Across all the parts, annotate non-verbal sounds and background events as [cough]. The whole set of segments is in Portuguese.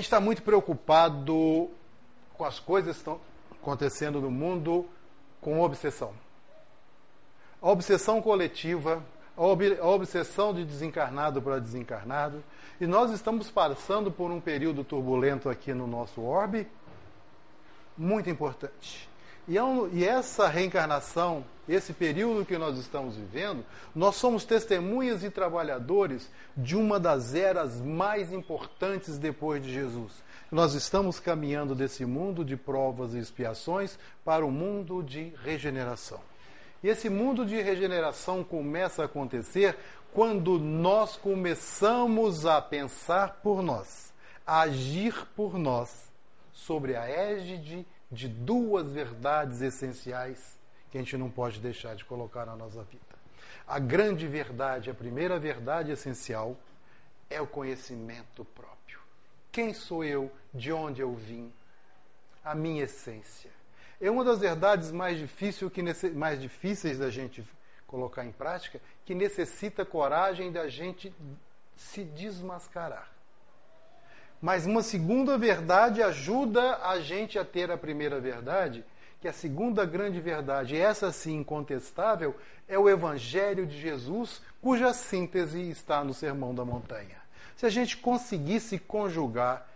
gente está muito preocupado com as coisas que estão acontecendo no mundo com obsessão. A obsessão coletiva, a, ob a obsessão de desencarnado para desencarnado. E nós estamos passando por um período turbulento aqui no nosso orbe, muito importante. E, é um, e essa reencarnação, esse período que nós estamos vivendo, nós somos testemunhas e trabalhadores de uma das eras mais importantes depois de Jesus. Nós estamos caminhando desse mundo de provas e expiações para o mundo de regeneração. E esse mundo de regeneração começa a acontecer quando nós começamos a pensar por nós, a agir por nós, sobre a égide de duas verdades essenciais que a gente não pode deixar de colocar na nossa vida. A grande verdade, a primeira verdade essencial, é o conhecimento próprio. Quem sou eu? De onde eu vim? A minha essência. É uma das verdades mais, difícil que, mais difíceis da gente colocar em prática, que necessita coragem da gente se desmascarar. Mas uma segunda verdade ajuda a gente a ter a primeira verdade, que a segunda grande verdade, essa sim incontestável, é o Evangelho de Jesus, cuja síntese está no Sermão da Montanha. Se a gente conseguisse conjugar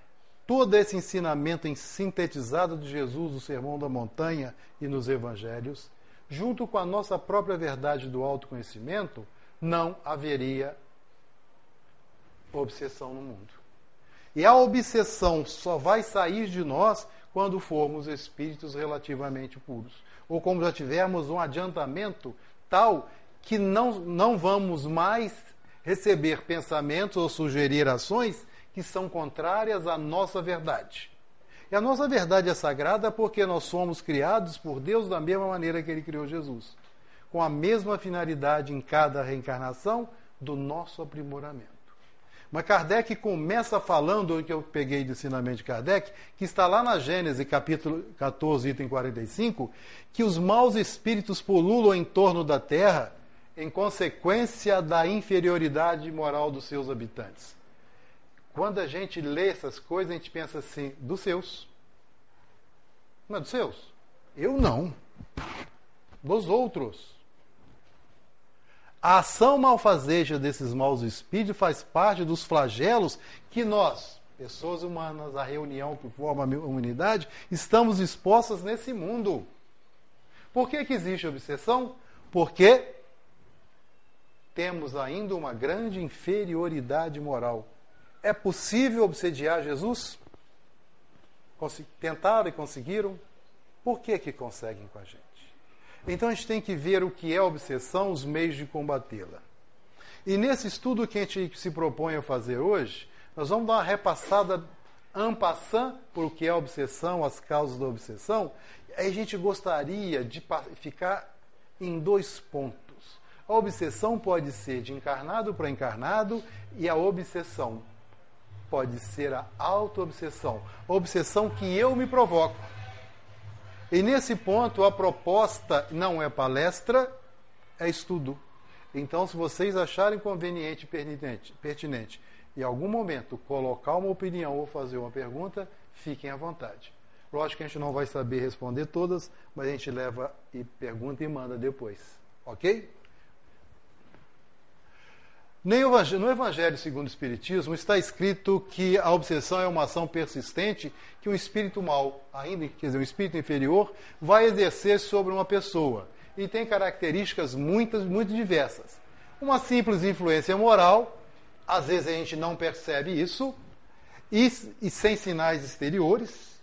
todo esse ensinamento em sintetizado de Jesus no Sermão da Montanha e nos Evangelhos, junto com a nossa própria verdade do autoconhecimento, não haveria obsessão no mundo. E a obsessão só vai sair de nós quando formos espíritos relativamente puros. Ou como já tivermos um adiantamento tal que não, não vamos mais receber pensamentos ou sugerir ações que são contrárias à nossa verdade. E a nossa verdade é sagrada porque nós somos criados por Deus da mesma maneira que Ele criou Jesus, com a mesma finalidade em cada reencarnação do nosso aprimoramento. Mas Kardec começa falando, que eu peguei do ensinamento de Kardec, que está lá na Gênesis, capítulo 14, item 45, que os maus espíritos pululam em torno da terra em consequência da inferioridade moral dos seus habitantes. Quando a gente lê essas coisas, a gente pensa assim, dos seus. Não é dos seus? Eu não. Dos outros. A ação malfazeja desses maus espíritos faz parte dos flagelos que nós, pessoas humanas, a reunião que forma a humanidade, estamos expostas nesse mundo. Por que, que existe obsessão? Porque temos ainda uma grande inferioridade moral. É possível obsediar Jesus? Tentaram e conseguiram? Por que, que conseguem com a gente? Então a gente tem que ver o que é obsessão, os meios de combatê-la. E nesse estudo que a gente se propõe a fazer hoje, nós vamos dar uma repassada ampassant por o que é obsessão, as causas da obsessão. Aí a gente gostaria de ficar em dois pontos. A obsessão pode ser de encarnado para encarnado e a obsessão pode ser a auto-obsessão. Obsessão que eu me provoco. E nesse ponto, a proposta não é palestra, é estudo. Então, se vocês acharem conveniente, pertinente, pertinente em algum momento colocar uma opinião ou fazer uma pergunta, fiquem à vontade. Lógico que a gente não vai saber responder todas, mas a gente leva e pergunta e manda depois. Ok? No Evangelho segundo o Espiritismo está escrito que a obsessão é uma ação persistente que um espírito mal, ainda quer dizer, um espírito inferior, vai exercer sobre uma pessoa. E tem características muitas, muito diversas. Uma simples influência moral, às vezes a gente não percebe isso, e, e sem sinais exteriores.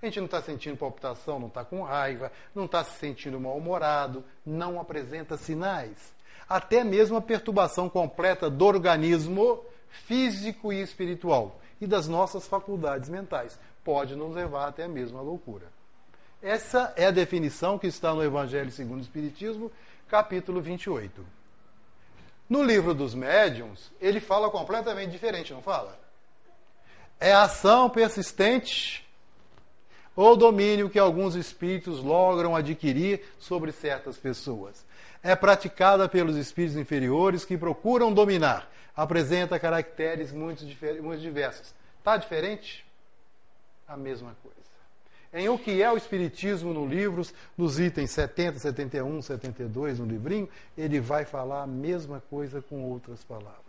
A gente não está sentindo palpitação, não está com raiva, não está se sentindo mal-humorado, não apresenta sinais até mesmo a perturbação completa do organismo físico e espiritual e das nossas faculdades mentais. Pode nos levar até mesmo à loucura. Essa é a definição que está no Evangelho segundo o Espiritismo, capítulo 28. No livro dos médiuns, ele fala completamente diferente, não fala? É a ação persistente ou domínio que alguns espíritos logram adquirir sobre certas pessoas é praticada pelos espíritos inferiores que procuram dominar. Apresenta caracteres muito, muito diversos. Está diferente? A mesma coisa. Em O que é o Espiritismo no livros, nos itens 70, 71, 72 no livrinho, ele vai falar a mesma coisa com outras palavras.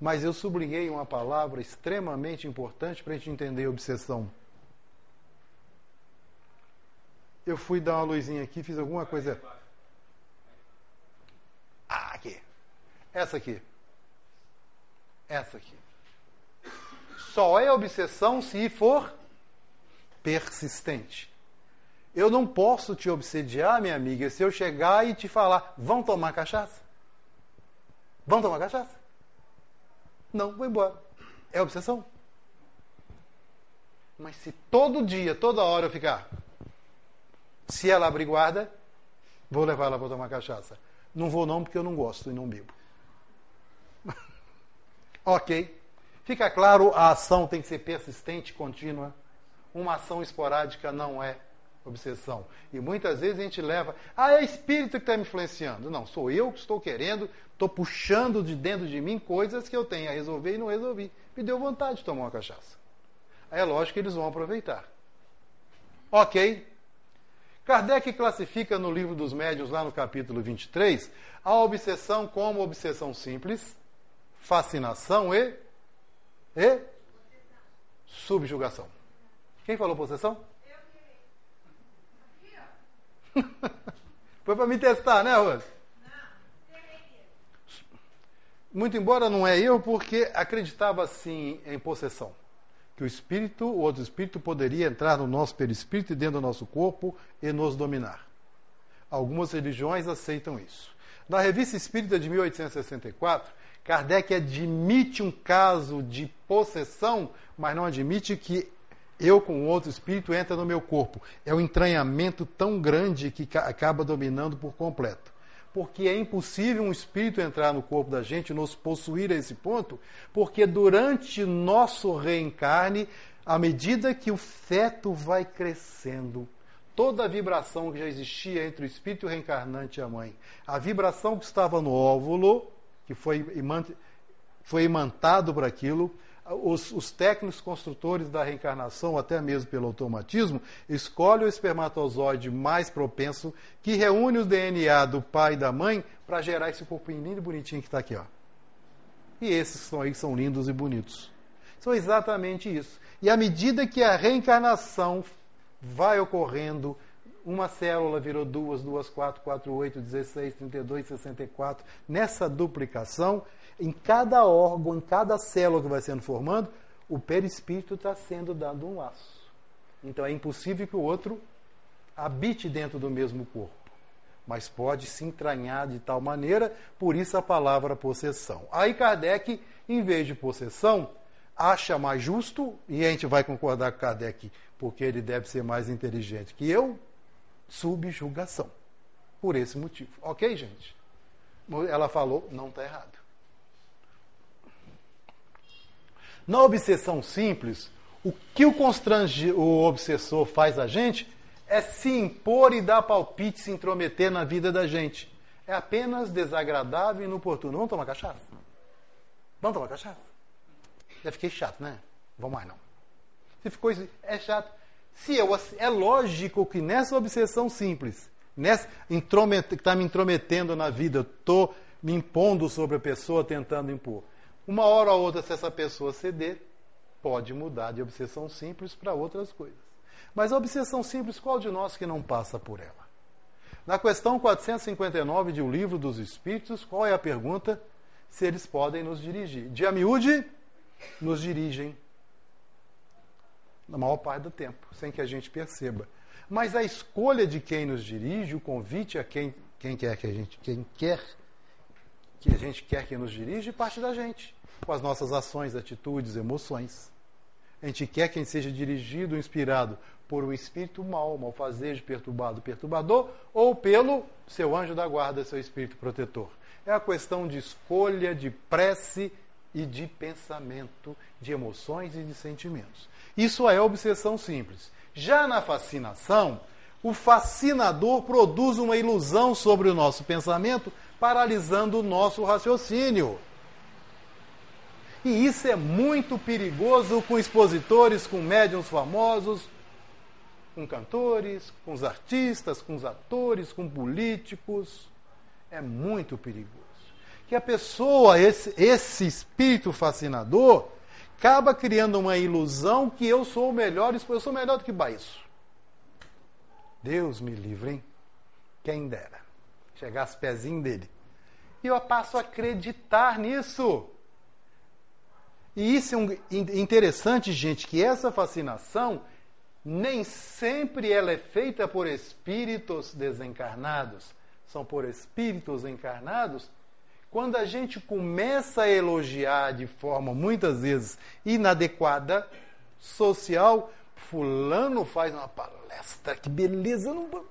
Mas eu sublinhei uma palavra extremamente importante para a gente entender a obsessão. Eu fui dar uma luzinha aqui, fiz alguma coisa. Ah, aqui. Essa aqui. Essa aqui. Só é obsessão se for persistente. Eu não posso te obsediar, minha amiga, se eu chegar e te falar, vão tomar cachaça? Vão tomar cachaça? Não, vou embora. É obsessão. Mas se todo dia, toda hora eu ficar, se ela abrir guarda, vou levar ela para tomar cachaça. Não vou não, porque eu não gosto e não bebo. [laughs] ok. Fica claro, a ação tem que ser persistente, contínua. Uma ação esporádica não é obsessão. E muitas vezes a gente leva, ah, é espírito que está me influenciando. Não, sou eu que estou querendo, estou puxando de dentro de mim coisas que eu tenho a resolver e não resolvi. Me deu vontade de tomar uma cachaça. Aí é lógico que eles vão aproveitar. Ok? Kardec classifica no livro dos médios, lá no capítulo 23, a obsessão como obsessão simples, fascinação e, e subjugação. Quem falou possessão? Eu [laughs] Foi para me testar, né, Rose? Muito embora não é eu, porque acreditava assim em possessão que o espírito, o outro espírito, poderia entrar no nosso perispírito e dentro do nosso corpo e nos dominar. Algumas religiões aceitam isso. Na Revista Espírita de 1864, Kardec admite um caso de possessão, mas não admite que eu com outro espírito entra no meu corpo. É um entranhamento tão grande que acaba dominando por completo porque é impossível um espírito entrar no corpo da gente, nos possuir a esse ponto, porque durante nosso reencarne, à medida que o feto vai crescendo, toda a vibração que já existia entre o espírito reencarnante e a mãe, a vibração que estava no óvulo, que foi, foi imantado para aquilo, os, os, técnicos construtores da reencarnação, até mesmo pelo automatismo, escolhem o espermatozoide mais propenso, que reúne o DNA do pai e da mãe para gerar esse corpinho lindo e bonitinho que está aqui. Ó. E esses estão aí são lindos e bonitos. São exatamente isso. E à medida que a reencarnação vai ocorrendo, uma célula virou duas, duas, quatro, quatro, oito, dezesseis, trinta e dois, sessenta e quatro. Nessa duplicação, em cada órgão, em cada célula que vai sendo formando, o perispírito está sendo dado um laço. Então é impossível que o outro habite dentro do mesmo corpo, mas pode se entranhar de tal maneira, por isso a palavra possessão. Aí Kardec, em vez de possessão, acha mais justo, e a gente vai concordar com Kardec, porque ele deve ser mais inteligente que eu, subjugação. Por esse motivo. Ok, gente? Ela falou, não está errado. Na obsessão simples, o que o, constrange, o obsessor faz a gente é se impor e dar palpite, se intrometer na vida da gente. É apenas desagradável e inoportuno. Vamos tomar cachaça? Vamos tomar cachaça? Já fiquei chato, né? Vamos mais não. Se ficou é chato. Se eu, é lógico que nessa obsessão simples, nessa que está me intrometendo na vida, estou me impondo sobre a pessoa, tentando impor. Uma hora ou outra, se essa pessoa ceder, pode mudar de obsessão simples para outras coisas. Mas a obsessão simples, qual de nós que não passa por ela? Na questão 459 de O Livro dos Espíritos, qual é a pergunta? Se eles podem nos dirigir. De amiúde, nos dirigem. Na maior parte do tempo, sem que a gente perceba. Mas a escolha de quem nos dirige, o convite a quem, quem quer que a gente, quem quer que a gente quer que nos dirige, parte da gente com as nossas ações, atitudes, emoções. A gente quer que a gente seja dirigido, inspirado por um espírito mau, malfazejo, perturbado, perturbador, ou pelo seu anjo da guarda, seu espírito protetor. É a questão de escolha, de prece e de pensamento, de emoções e de sentimentos. Isso é obsessão simples. Já na fascinação, o fascinador produz uma ilusão sobre o nosso pensamento, paralisando o nosso raciocínio. E isso é muito perigoso com expositores, com médiums famosos, com cantores, com os artistas, com os atores, com políticos. É muito perigoso. Que a pessoa, esse, esse espírito fascinador, acaba criando uma ilusão que eu sou o melhor, eu sou melhor do que Baíço. Deus me livre, hein? Quem dera. Chegar aos pezinhos dele. E eu passo a acreditar nisso. E isso é um, interessante, gente, que essa fascinação nem sempre ela é feita por espíritos desencarnados. São por espíritos encarnados. Quando a gente começa a elogiar de forma muitas vezes inadequada, social, fulano faz uma palestra, que beleza, não...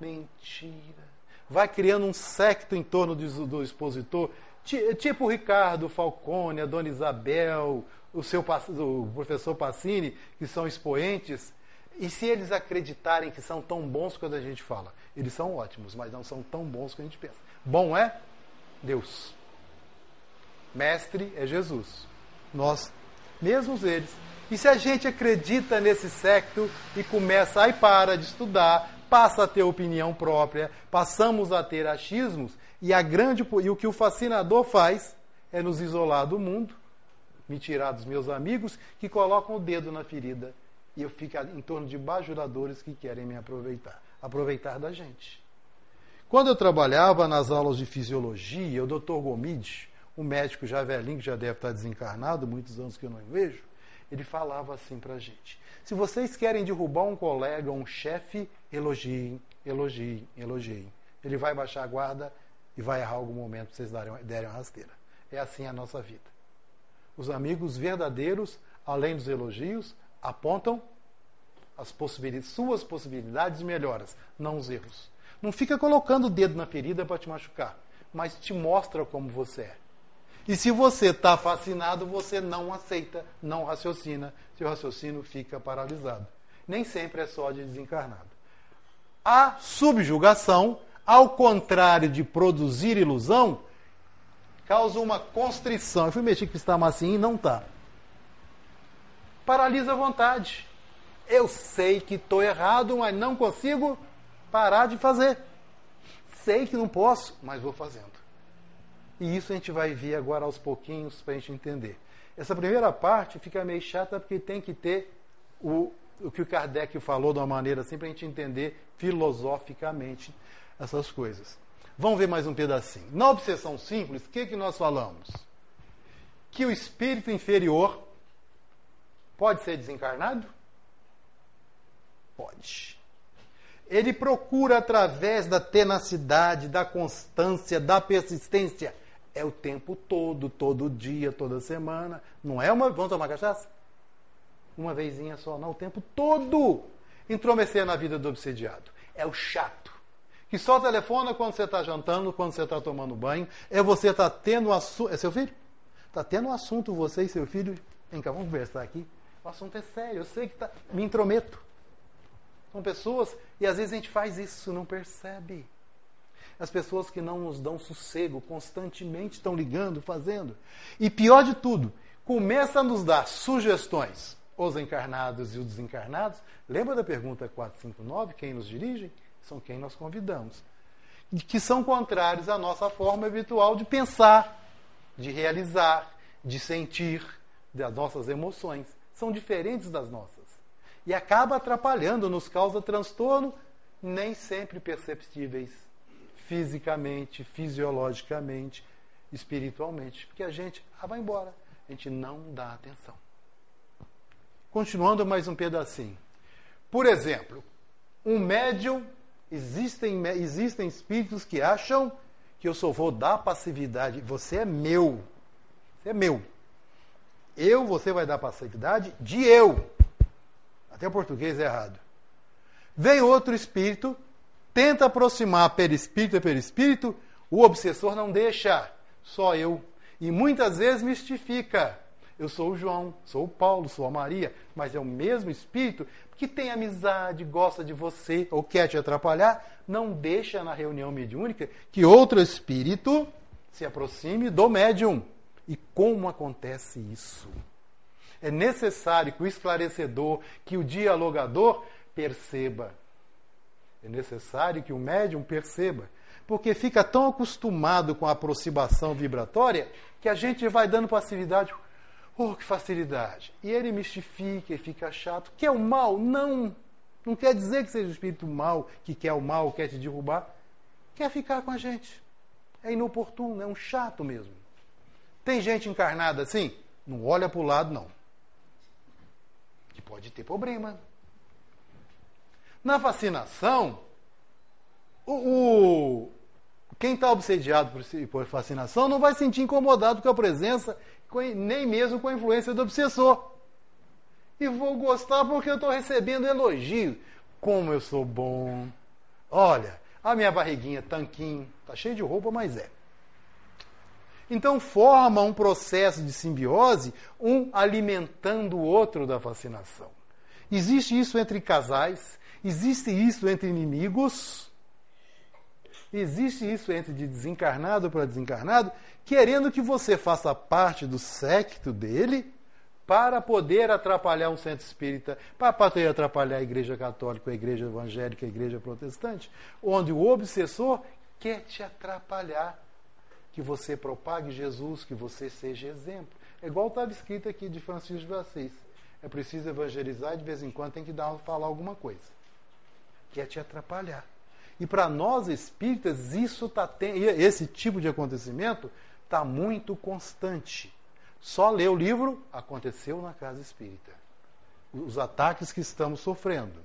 mentira. Vai criando um secto em torno do, do expositor, tipo Ricardo Falcone, a Dona Isabel, o, seu, o professor Passini, que são expoentes, e se eles acreditarem que são tão bons quando a gente fala? Eles são ótimos, mas não são tão bons quanto a gente pensa. Bom é Deus. Mestre é Jesus. Nós, mesmos eles. E se a gente acredita nesse secto e começa a para de estudar, passa a ter opinião própria, passamos a ter achismos, e, a grande, e o que o fascinador faz é nos isolar do mundo, me tirar dos meus amigos que colocam o dedo na ferida e eu fico em torno de bajuladores que querem me aproveitar, aproveitar da gente. Quando eu trabalhava nas aulas de fisiologia, o Dr. Gomide, um médico já velhinho, que já deve estar desencarnado, muitos anos que eu não vejo, ele falava assim para a gente: se vocês querem derrubar um colega, um chefe, elogiem, elogiem, elogiem. Ele vai baixar a guarda e vai errar algum momento para vocês derem uma rasteira. É assim a nossa vida. Os amigos verdadeiros, além dos elogios, apontam as possibilidades, suas possibilidades e melhoras, não os erros. Não fica colocando o dedo na ferida para te machucar, mas te mostra como você é. E se você está fascinado, você não aceita, não raciocina, seu raciocínio fica paralisado. Nem sempre é só de desencarnado. A subjugação, ao contrário de produzir ilusão, causa uma constrição. Eu fui mexer que está massinho e não está. Paralisa a vontade. Eu sei que estou errado, mas não consigo parar de fazer. Sei que não posso, mas vou fazendo. E isso a gente vai ver agora aos pouquinhos para a gente entender. Essa primeira parte fica meio chata porque tem que ter o, o que o Kardec falou de uma maneira assim para a gente entender filosoficamente essas coisas. Vamos ver mais um pedacinho. Na obsessão simples, o que, que nós falamos? Que o espírito inferior pode ser desencarnado? Pode. Ele procura através da tenacidade, da constância, da persistência. É o tempo todo, todo dia, toda semana. Não é uma. Vamos tomar cachaça? Uma vezinha só, não. O tempo todo. Intrometer na vida do obsediado. É o chato que só telefona quando você está jantando, quando você está tomando banho, é você estar tá tendo um assunto. É seu filho? Está tendo um assunto, você e seu filho. Vem cá, vamos conversar aqui. O assunto é sério, eu sei que tá... me intrometo. São pessoas, e às vezes a gente faz isso, não percebe. As pessoas que não nos dão sossego, constantemente estão ligando, fazendo. E pior de tudo, começa a nos dar sugestões, os encarnados e os desencarnados. Lembra da pergunta 459, quem nos dirige? são quem nós convidamos, que são contrários à nossa forma habitual de pensar, de realizar, de sentir, das nossas emoções. São diferentes das nossas. E acaba atrapalhando, nos causa transtorno, nem sempre perceptíveis fisicamente, fisiologicamente, espiritualmente. Porque a gente ah, vai embora, a gente não dá atenção. Continuando mais um pedacinho. Por exemplo, um médium Existem, existem espíritos que acham que eu só vou dar passividade. Você é meu. Você é meu. Eu, você vai dar passividade de eu. Até o português é errado. Vem outro espírito, tenta aproximar perispírito a perispírito, o obsessor não deixa. Só eu. E muitas vezes mistifica. Eu sou o João, sou o Paulo, sou a Maria, mas é o mesmo espírito que tem amizade, gosta de você ou quer te atrapalhar, não deixa na reunião mediúnica que outro espírito se aproxime do médium. E como acontece isso? É necessário que o esclarecedor, que o dialogador perceba. É necessário que o médium perceba. Porque fica tão acostumado com a aproximação vibratória que a gente vai dando passividade. Oh, que facilidade! E ele mistifica e fica chato. Quer o mal? Não! Não quer dizer que seja o espírito mal, que quer o mal, quer te derrubar. Quer ficar com a gente. É inoportuno, é um chato mesmo. Tem gente encarnada assim? Não olha para o lado, não. Que pode ter problema. Na fascinação, o, o quem está obsediado por, por fascinação não vai se sentir incomodado com a presença, nem mesmo com a influência do obsessor. E vou gostar porque eu estou recebendo elogio. Como eu sou bom. Olha, a minha barriguinha tanquinho, tá cheio de roupa, mas é. Então forma um processo de simbiose, um alimentando o outro da fascinação. Existe isso entre casais, existe isso entre inimigos, existe isso entre de desencarnado para desencarnado, querendo que você faça parte do secto dele para poder atrapalhar um centro espírita, para poder atrapalhar a igreja católica, a igreja evangélica, a igreja protestante, onde o obsessor quer te atrapalhar, que você propague Jesus, que você seja exemplo. É igual estava escrito aqui de Francisco de Assis. É preciso evangelizar de vez em quando tem que dar, falar alguma coisa. Quer te atrapalhar. E para nós espíritas, isso tá esse tipo de acontecimento está muito constante. Só ler o livro aconteceu na casa espírita. Os ataques que estamos sofrendo.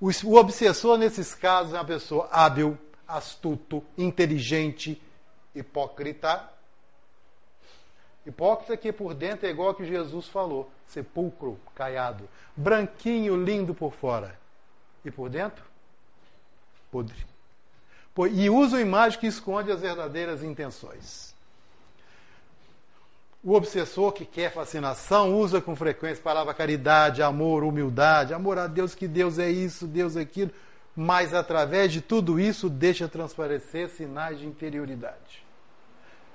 O, o obsessor, nesses casos, é uma pessoa hábil, astuto, inteligente, hipócrita. Hipócrita que por dentro é igual ao que Jesus falou: sepulcro, caiado, branquinho, lindo por fora. E por dentro? podre. E usa uma imagem que esconde as verdadeiras intenções. O obsessor que quer fascinação usa com frequência a palavra caridade, amor, humildade, amor a Deus, que Deus é isso, Deus é aquilo, mas através de tudo isso deixa transparecer sinais de interioridade.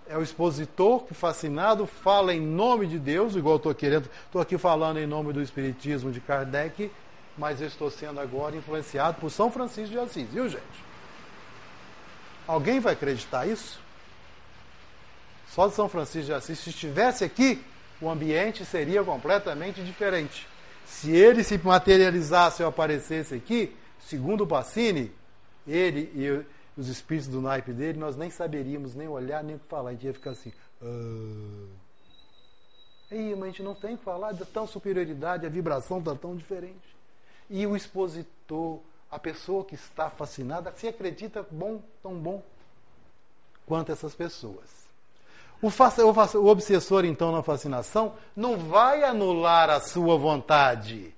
É o expositor que, fascinado, fala em nome de Deus, igual estou querendo, estou aqui falando em nome do Espiritismo de Kardec, mas eu estou sendo agora influenciado por São Francisco de Assis, viu, gente? Alguém vai acreditar isso? Só de São Francisco de Assis, se estivesse aqui, o ambiente seria completamente diferente. Se ele se materializasse ou aparecesse aqui, segundo o Pacini, ele e os espíritos do naipe dele, nós nem saberíamos nem olhar, nem falar. A gente ia ficar assim. Ah. Aí, mas a gente não tem que falar de tão superioridade, a vibração está tão diferente. E o expositor, a pessoa que está fascinada, se acredita bom, tão bom quanto essas pessoas. O, o obsessor, então, na fascinação, não vai anular a sua vontade.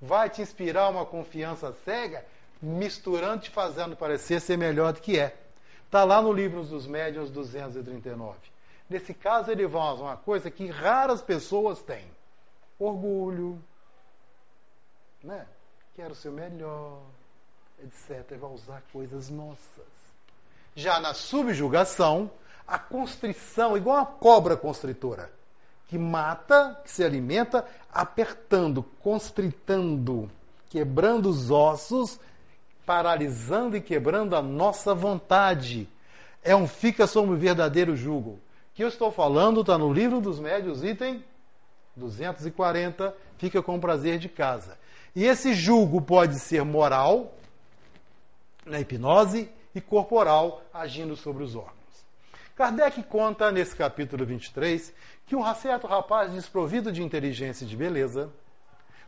Vai te inspirar uma confiança cega, misturando, te fazendo parecer ser melhor do que é. Está lá no livro dos Médiuns 239. Nesse caso, ele vai usar uma coisa que raras pessoas têm: orgulho, né? Quero o melhor, etc. Vai usar coisas nossas. Já na subjugação, a constrição, igual a cobra constritora, que mata, que se alimenta, apertando, constritando, quebrando os ossos, paralisando e quebrando a nossa vontade. É um fica sob o verdadeiro jugo. que eu estou falando está no livro dos médios, item 240, fica com prazer de casa. E esse julgo pode ser moral, na hipnose, e corporal, agindo sobre os órgãos. Kardec conta nesse capítulo 23 que um certo rapaz desprovido de inteligência e de beleza,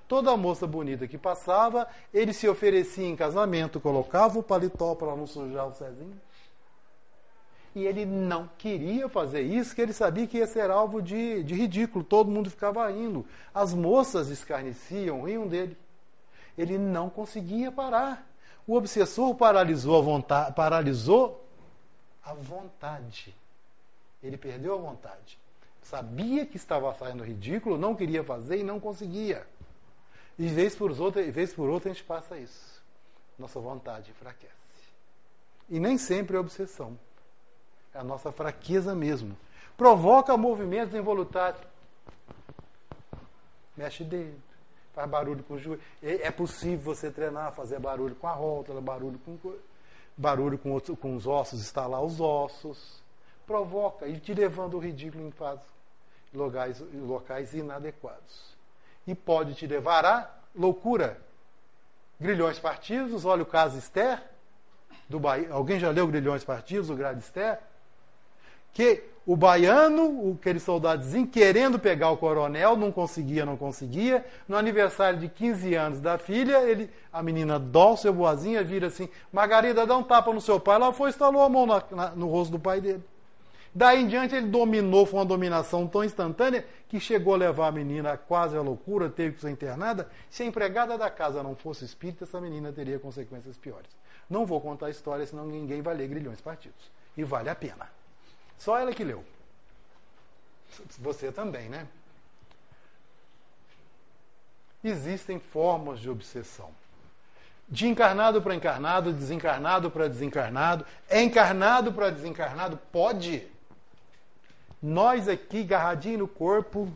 toda moça bonita que passava, ele se oferecia em casamento, colocava o paletó para não sujar o Cezinho. E ele não queria fazer isso, que ele sabia que ia ser alvo de, de ridículo, todo mundo ficava rindo. As moças escarneciam, riam dele ele não conseguia parar. O obsessor paralisou a vontade, paralisou a vontade. Ele perdeu a vontade. Sabia que estava saindo ridículo, não queria fazer e não conseguia. E vez por outra, vez por outra a gente passa isso. Nossa vontade enfraquece. E nem sempre é obsessão. É a nossa fraqueza mesmo. Provoca movimentos involuntários. Mexe dedo, faz barulho com o joelho. É possível você treinar, fazer barulho com a rótula, barulho com barulho com, outro, com os ossos, estalar os ossos. Provoca e te levando ao ridículo em fase, locais, locais inadequados. E pode te levar à loucura. Grilhões partidos, olha o caso Esther, do Bahia. Alguém já leu Grilhões partidos, o Grade Esther? Que o baiano, aquele soldadozinho, querendo pegar o coronel, não conseguia, não conseguia. No aniversário de 15 anos da filha, ele, a menina dócil, boazinha, vira assim: Margarida, dá um tapa no seu pai. Ela foi instalou a mão na, na, no rosto do pai dele. Daí em diante ele dominou, foi uma dominação tão instantânea que chegou a levar a menina quase à loucura, teve que ser internada. Se a empregada da casa não fosse espírita, essa menina teria consequências piores. Não vou contar a história, senão ninguém vai ler Grilhões Partidos. E vale a pena. Só ela que leu. Você também, né? Existem formas de obsessão. De encarnado para encarnado, desencarnado para desencarnado, encarnado para desencarnado, pode. Nós aqui, garradinho no corpo,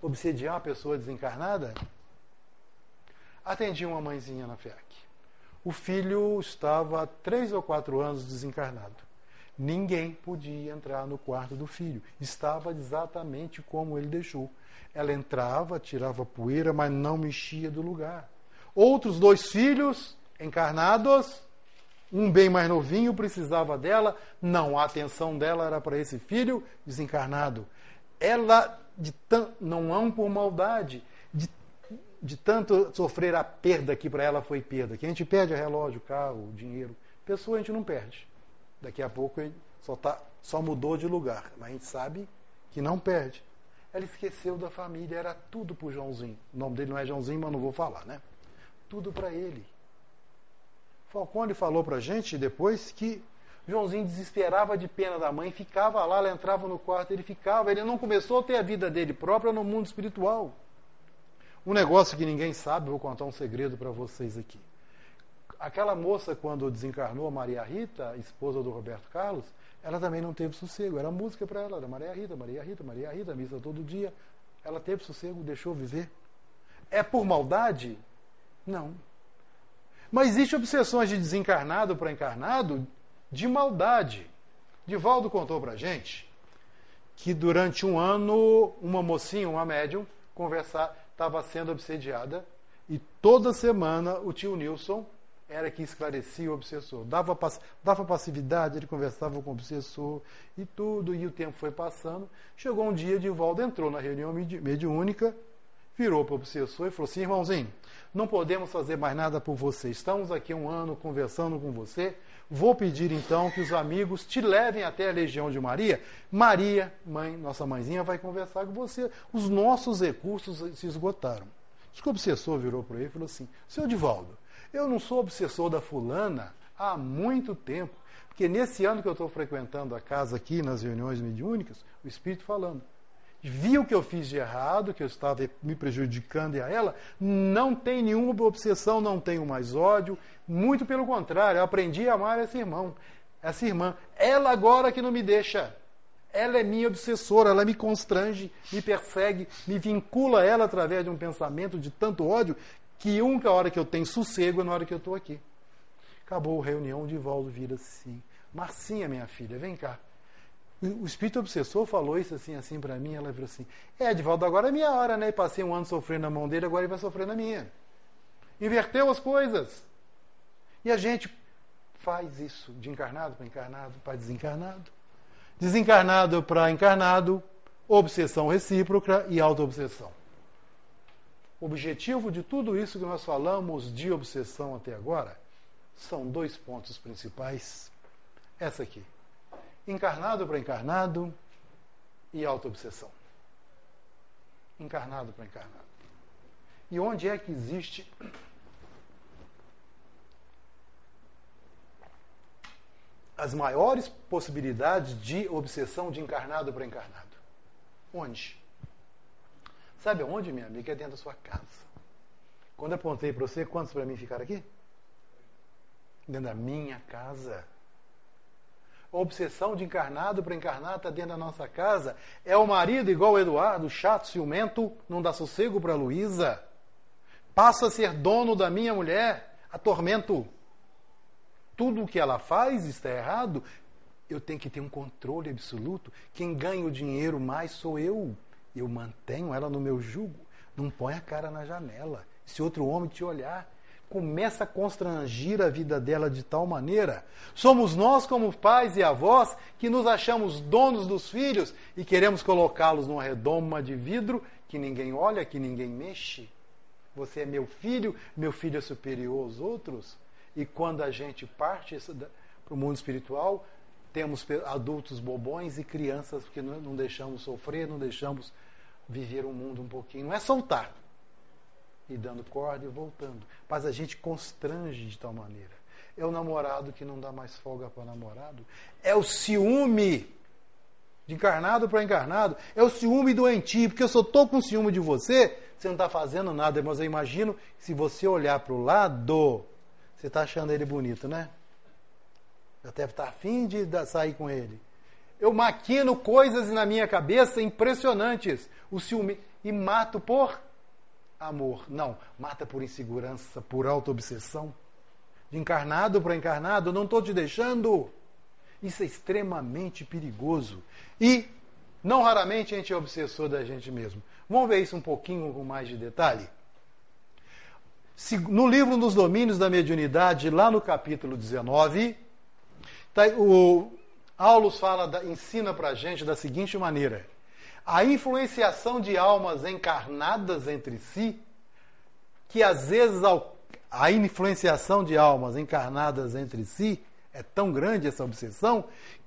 obsediar uma pessoa desencarnada? Atendi uma mãezinha na FEAC. O filho estava há três ou quatro anos desencarnado. Ninguém podia entrar no quarto do filho. Estava exatamente como ele deixou. Ela entrava, tirava poeira, mas não mexia do lugar. Outros dois filhos encarnados, um bem mais novinho precisava dela, não, a atenção dela era para esse filho desencarnado. Ela, de tan... não há por maldade, de, de tanto sofrer a perda que para ela foi perda, que a gente perde relógio, carro, dinheiro. Pessoa a gente não perde. Daqui a pouco ele só, tá, só mudou de lugar, mas a gente sabe que não perde. Ela esqueceu da família, era tudo para o Joãozinho. O nome dele não é Joãozinho, mas não vou falar, né? Tudo para ele. Falcone falou para a gente depois que Joãozinho desesperava de pena da mãe, ficava lá, ela entrava no quarto, ele ficava, ele não começou a ter a vida dele própria no mundo espiritual. Um negócio que ninguém sabe, vou contar um segredo para vocês aqui. Aquela moça, quando desencarnou, Maria Rita, esposa do Roberto Carlos, ela também não teve sossego. Era música para ela, era Maria Rita, Maria Rita, Maria Rita, missa todo dia. Ela teve sossego, deixou viver. É por maldade? Não. Mas existe obsessões de desencarnado para encarnado de maldade. Divaldo contou para gente que durante um ano uma mocinha, uma médium, estava sendo obsediada e toda semana o tio Nilson era que esclarecia o obsessor. Dava, dava passividade, ele conversava com o obsessor e tudo, e o tempo foi passando. Chegou um dia, Divaldo entrou na reunião mediúnica, virou para o obsessor e falou assim: irmãozinho, não podemos fazer mais nada por você. Estamos aqui um ano conversando com você. Vou pedir então que os amigos te levem até a Legião de Maria. Maria, mãe, nossa mãezinha, vai conversar com você. Os nossos recursos se esgotaram. O obsessor virou para ele e falou assim: Seu Divaldo, eu não sou obsessor da fulana há muito tempo, porque nesse ano que eu estou frequentando a casa aqui, nas reuniões mediúnicas, o Espírito falando, viu que eu fiz de errado, que eu estava me prejudicando e a ela, não tem nenhuma obsessão, não tenho mais ódio, muito pelo contrário, eu aprendi a amar esse irmão, essa irmã. Ela agora que não me deixa. Ela é minha obsessora, ela me constrange, me persegue, me vincula a ela através de um pensamento de tanto ódio que a única hora que eu tenho sossego é na hora que eu estou aqui. Acabou a reunião, o Divaldo vira assim. Marcinha, minha filha, vem cá. O espírito obsessor falou isso assim, assim para mim. Ela virou assim: É, Divaldo, agora é minha hora, né? E passei um ano sofrendo na mão dele, agora ele vai sofrer na minha. Inverteu as coisas. E a gente faz isso de encarnado para encarnado, para desencarnado. Desencarnado para encarnado, obsessão recíproca e auto-obsessão. O objetivo de tudo isso que nós falamos de obsessão até agora são dois pontos principais. Essa aqui. Encarnado para encarnado e auto-obsessão. Encarnado para encarnado. E onde é que existe as maiores possibilidades de obsessão de encarnado para encarnado? Onde? Sabe aonde, minha amiga? É dentro da sua casa. Quando apontei para você, quantos para mim ficaram aqui? Dentro da minha casa. A obsessão de encarnado para encarnado está dentro da nossa casa. É o marido igual o Eduardo, chato, ciumento, não dá sossego para Luísa. Passa a ser dono da minha mulher, atormento. Tudo o que ela faz está errado. Eu tenho que ter um controle absoluto. Quem ganha o dinheiro mais sou eu. Eu mantenho ela no meu jugo. Não põe a cara na janela. Se outro homem te olhar, começa a constrangir a vida dela de tal maneira. Somos nós, como pais e avós, que nos achamos donos dos filhos e queremos colocá-los numa redoma de vidro que ninguém olha, que ninguém mexe. Você é meu filho, meu filho é superior aos outros. E quando a gente parte para o mundo espiritual, temos adultos bobões e crianças que não deixamos sofrer, não deixamos viver o mundo um pouquinho. Não é soltar e dando corda e voltando. Mas a gente constrange de tal maneira. É o namorado que não dá mais folga para namorado. É o ciúme de encarnado para encarnado. É o ciúme doentio, porque eu só estou com ciúme de você, você não está fazendo nada. Mas eu imagino que se você olhar para o lado, você está achando ele bonito, né? Já deve estar tá afim de sair com ele. Eu maquino coisas na minha cabeça impressionantes. O ciúme. E mato por amor. Não, mata por insegurança, por auto-obsessão. De encarnado para encarnado, não estou te deixando. Isso é extremamente perigoso. E não raramente a gente é obsessor da gente mesmo. Vamos ver isso um pouquinho com mais de detalhe? No livro dos domínios da mediunidade, lá no capítulo 19, tá, o Aulus fala, ensina para a gente da seguinte maneira: a influenciação de almas encarnadas entre si, que às vezes a influenciação de almas encarnadas entre si é tão grande essa obsessão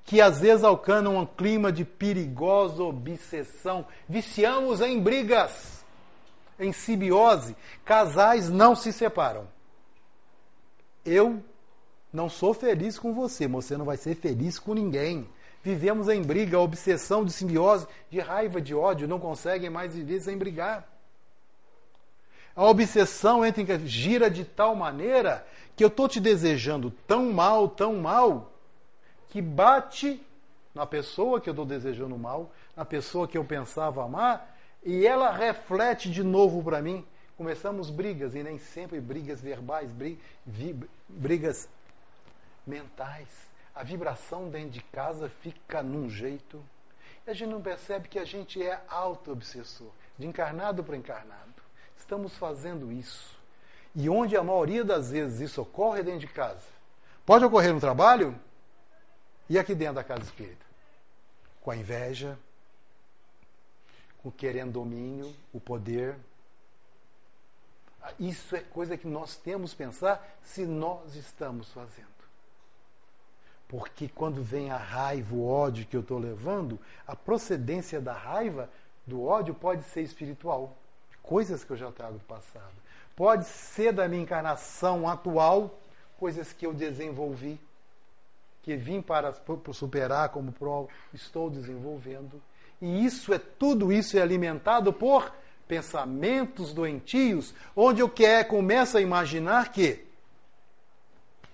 que às vezes alcança um clima de perigosa obsessão. Viciamos em brigas, em simbiose. Casais não se separam. Eu não sou feliz com você, você não vai ser feliz com ninguém. Vivemos em briga, obsessão de simbiose, de raiva, de ódio, não conseguem mais viver sem brigar. A obsessão entra em gira de tal maneira que eu estou te desejando tão mal, tão mal, que bate na pessoa que eu estou desejando mal, na pessoa que eu pensava amar, e ela reflete de novo para mim. Começamos brigas, e nem sempre brigas verbais, brigas mentais a vibração dentro de casa fica num jeito. E a gente não percebe que a gente é auto-obsessor, de encarnado para encarnado. Estamos fazendo isso. E onde a maioria das vezes isso ocorre dentro de casa. Pode ocorrer no trabalho e aqui dentro da casa espírita. Com a inveja, com querendo domínio, o poder. Isso é coisa que nós temos que pensar se nós estamos fazendo. Porque quando vem a raiva, o ódio que eu estou levando, a procedência da raiva, do ódio, pode ser espiritual. Coisas que eu já trago do passado. Pode ser da minha encarnação atual, coisas que eu desenvolvi, que vim para superar como prova, estou desenvolvendo. E isso é tudo isso é alimentado por pensamentos doentios, onde eu quero começo a imaginar que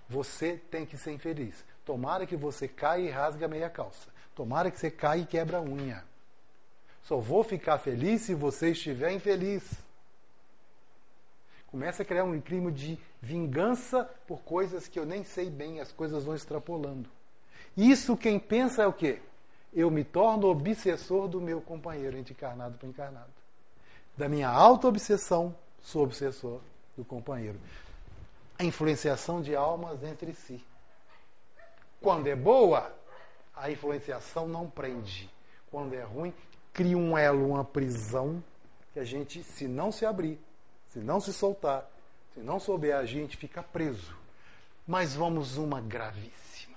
você tem que ser infeliz. Tomara que você caia e rasgue a meia calça. Tomara que você caia e quebra a unha. Só vou ficar feliz se você estiver infeliz. Começa a criar um clima de vingança por coisas que eu nem sei bem, as coisas vão extrapolando. Isso quem pensa é o quê? Eu me torno obsessor do meu companheiro, entre encarnado para encarnado. Da minha auto-obsessão, sou obsessor do companheiro. A influenciação de almas entre si. Quando é boa, a influenciação não prende. Quando é ruim, cria um elo, uma prisão que a gente, se não se abrir, se não se soltar, se não souber agir, a gente fica preso. Mas vamos uma gravíssima.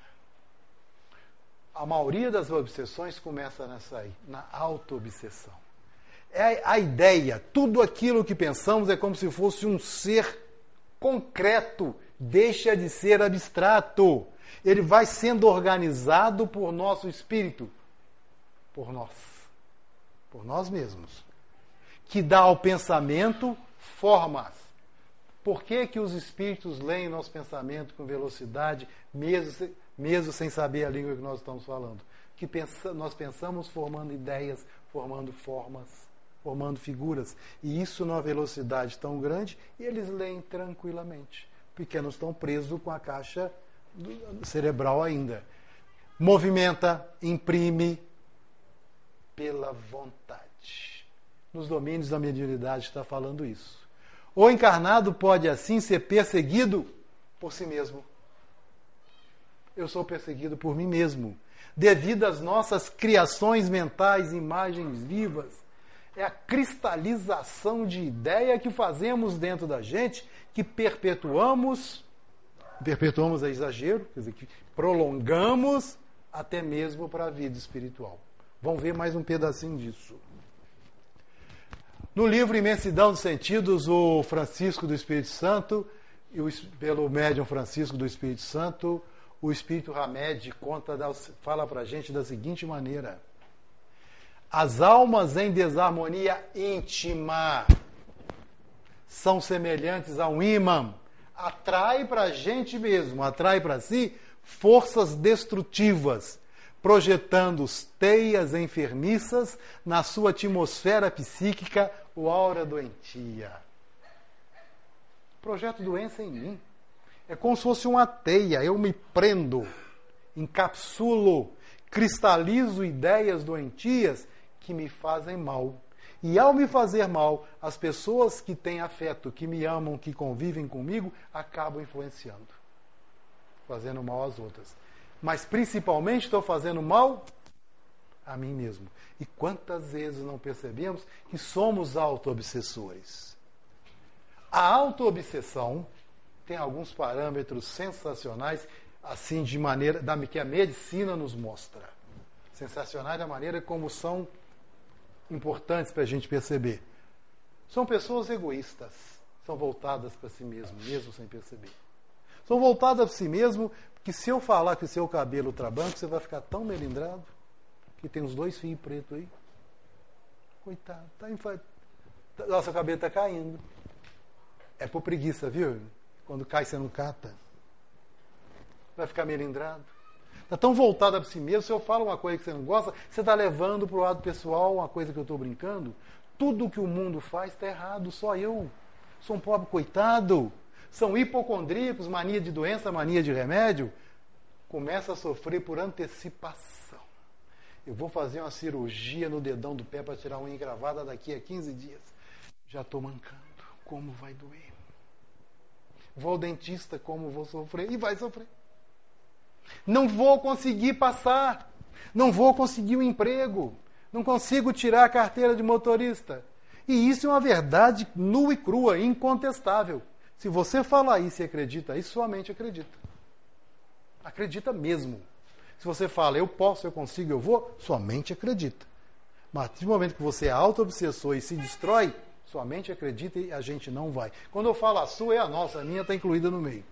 A maioria das obsessões começa nessa aí, na auto-obsessão. É a ideia, tudo aquilo que pensamos é como se fosse um ser concreto, deixa de ser abstrato ele vai sendo organizado por nosso espírito, por nós, por nós mesmos, que dá ao pensamento formas. Por que, que os espíritos leem nosso pensamento com velocidade, mesmo, mesmo sem saber a língua que nós estamos falando? Que pensa, nós pensamos formando ideias, formando formas, formando figuras. E isso numa velocidade tão grande, e eles leem tranquilamente. Porque não estão presos com a caixa cerebral ainda. Movimenta, imprime pela vontade. Nos domínios da mediunidade está falando isso. O encarnado pode assim ser perseguido por si mesmo. Eu sou perseguido por mim mesmo, devido às nossas criações mentais, imagens vivas. É a cristalização de ideia que fazemos dentro da gente, que perpetuamos, perpetuamos é exagero, quer dizer, que prolongamos até mesmo para a vida espiritual. Vamos ver mais um pedacinho disso. No livro Imensidão dos Sentidos, o Francisco do Espírito Santo, pelo médium Francisco do Espírito Santo, o Espírito Hamed conta, fala para a gente da seguinte maneira: As almas em desarmonia íntima são semelhantes a um imã, atrai para a gente mesmo, atrai para si forças destrutivas projetando teias enfermiças na sua atmosfera psíquica o aura doentia. Projeto doença em mim. É como se fosse uma teia. Eu me prendo, encapsulo, cristalizo ideias doentias que me fazem mal. E ao me fazer mal, as pessoas que têm afeto, que me amam, que convivem comigo, acabam influenciando, fazendo mal às outras mas principalmente estou fazendo mal a mim mesmo. E quantas vezes não percebemos que somos auto-obsessores? A auto-obsessão tem alguns parâmetros sensacionais, assim, de maneira da, que a medicina nos mostra. Sensacionais da maneira como são importantes para a gente perceber. São pessoas egoístas, são voltadas para si mesmo, mesmo sem perceber. São voltadas para si mesmo que se eu falar que o seu cabelo trabanco, você vai ficar tão melindrado que tem os dois fios pretos aí. Coitado, tá infa... nossa cabelo está caindo. É por preguiça, viu? Quando cai, você não cata. Vai ficar melindrado. Está tão voltada para si mesmo. Se eu falo uma coisa que você não gosta, você está levando para o lado pessoal uma coisa que eu estou brincando. Tudo que o mundo faz está errado, só eu. Sou um pobre coitado são hipocondríacos, mania de doença, mania de remédio, começa a sofrer por antecipação. Eu vou fazer uma cirurgia no dedão do pé para tirar uma engravada daqui a 15 dias. Já estou mancando. Como vai doer? Vou ao dentista, como vou sofrer? E vai sofrer. Não vou conseguir passar. Não vou conseguir um emprego. Não consigo tirar a carteira de motorista. E isso é uma verdade nua e crua, incontestável. Se você falar isso e acredita isso, sua mente acredita. Acredita mesmo. Se você fala, eu posso, eu consigo, eu vou, sua mente acredita. Mas no momento que você é auto-obsessor e se destrói, sua mente acredita e a gente não vai. Quando eu falo a sua, é a nossa, a minha está incluída no meio.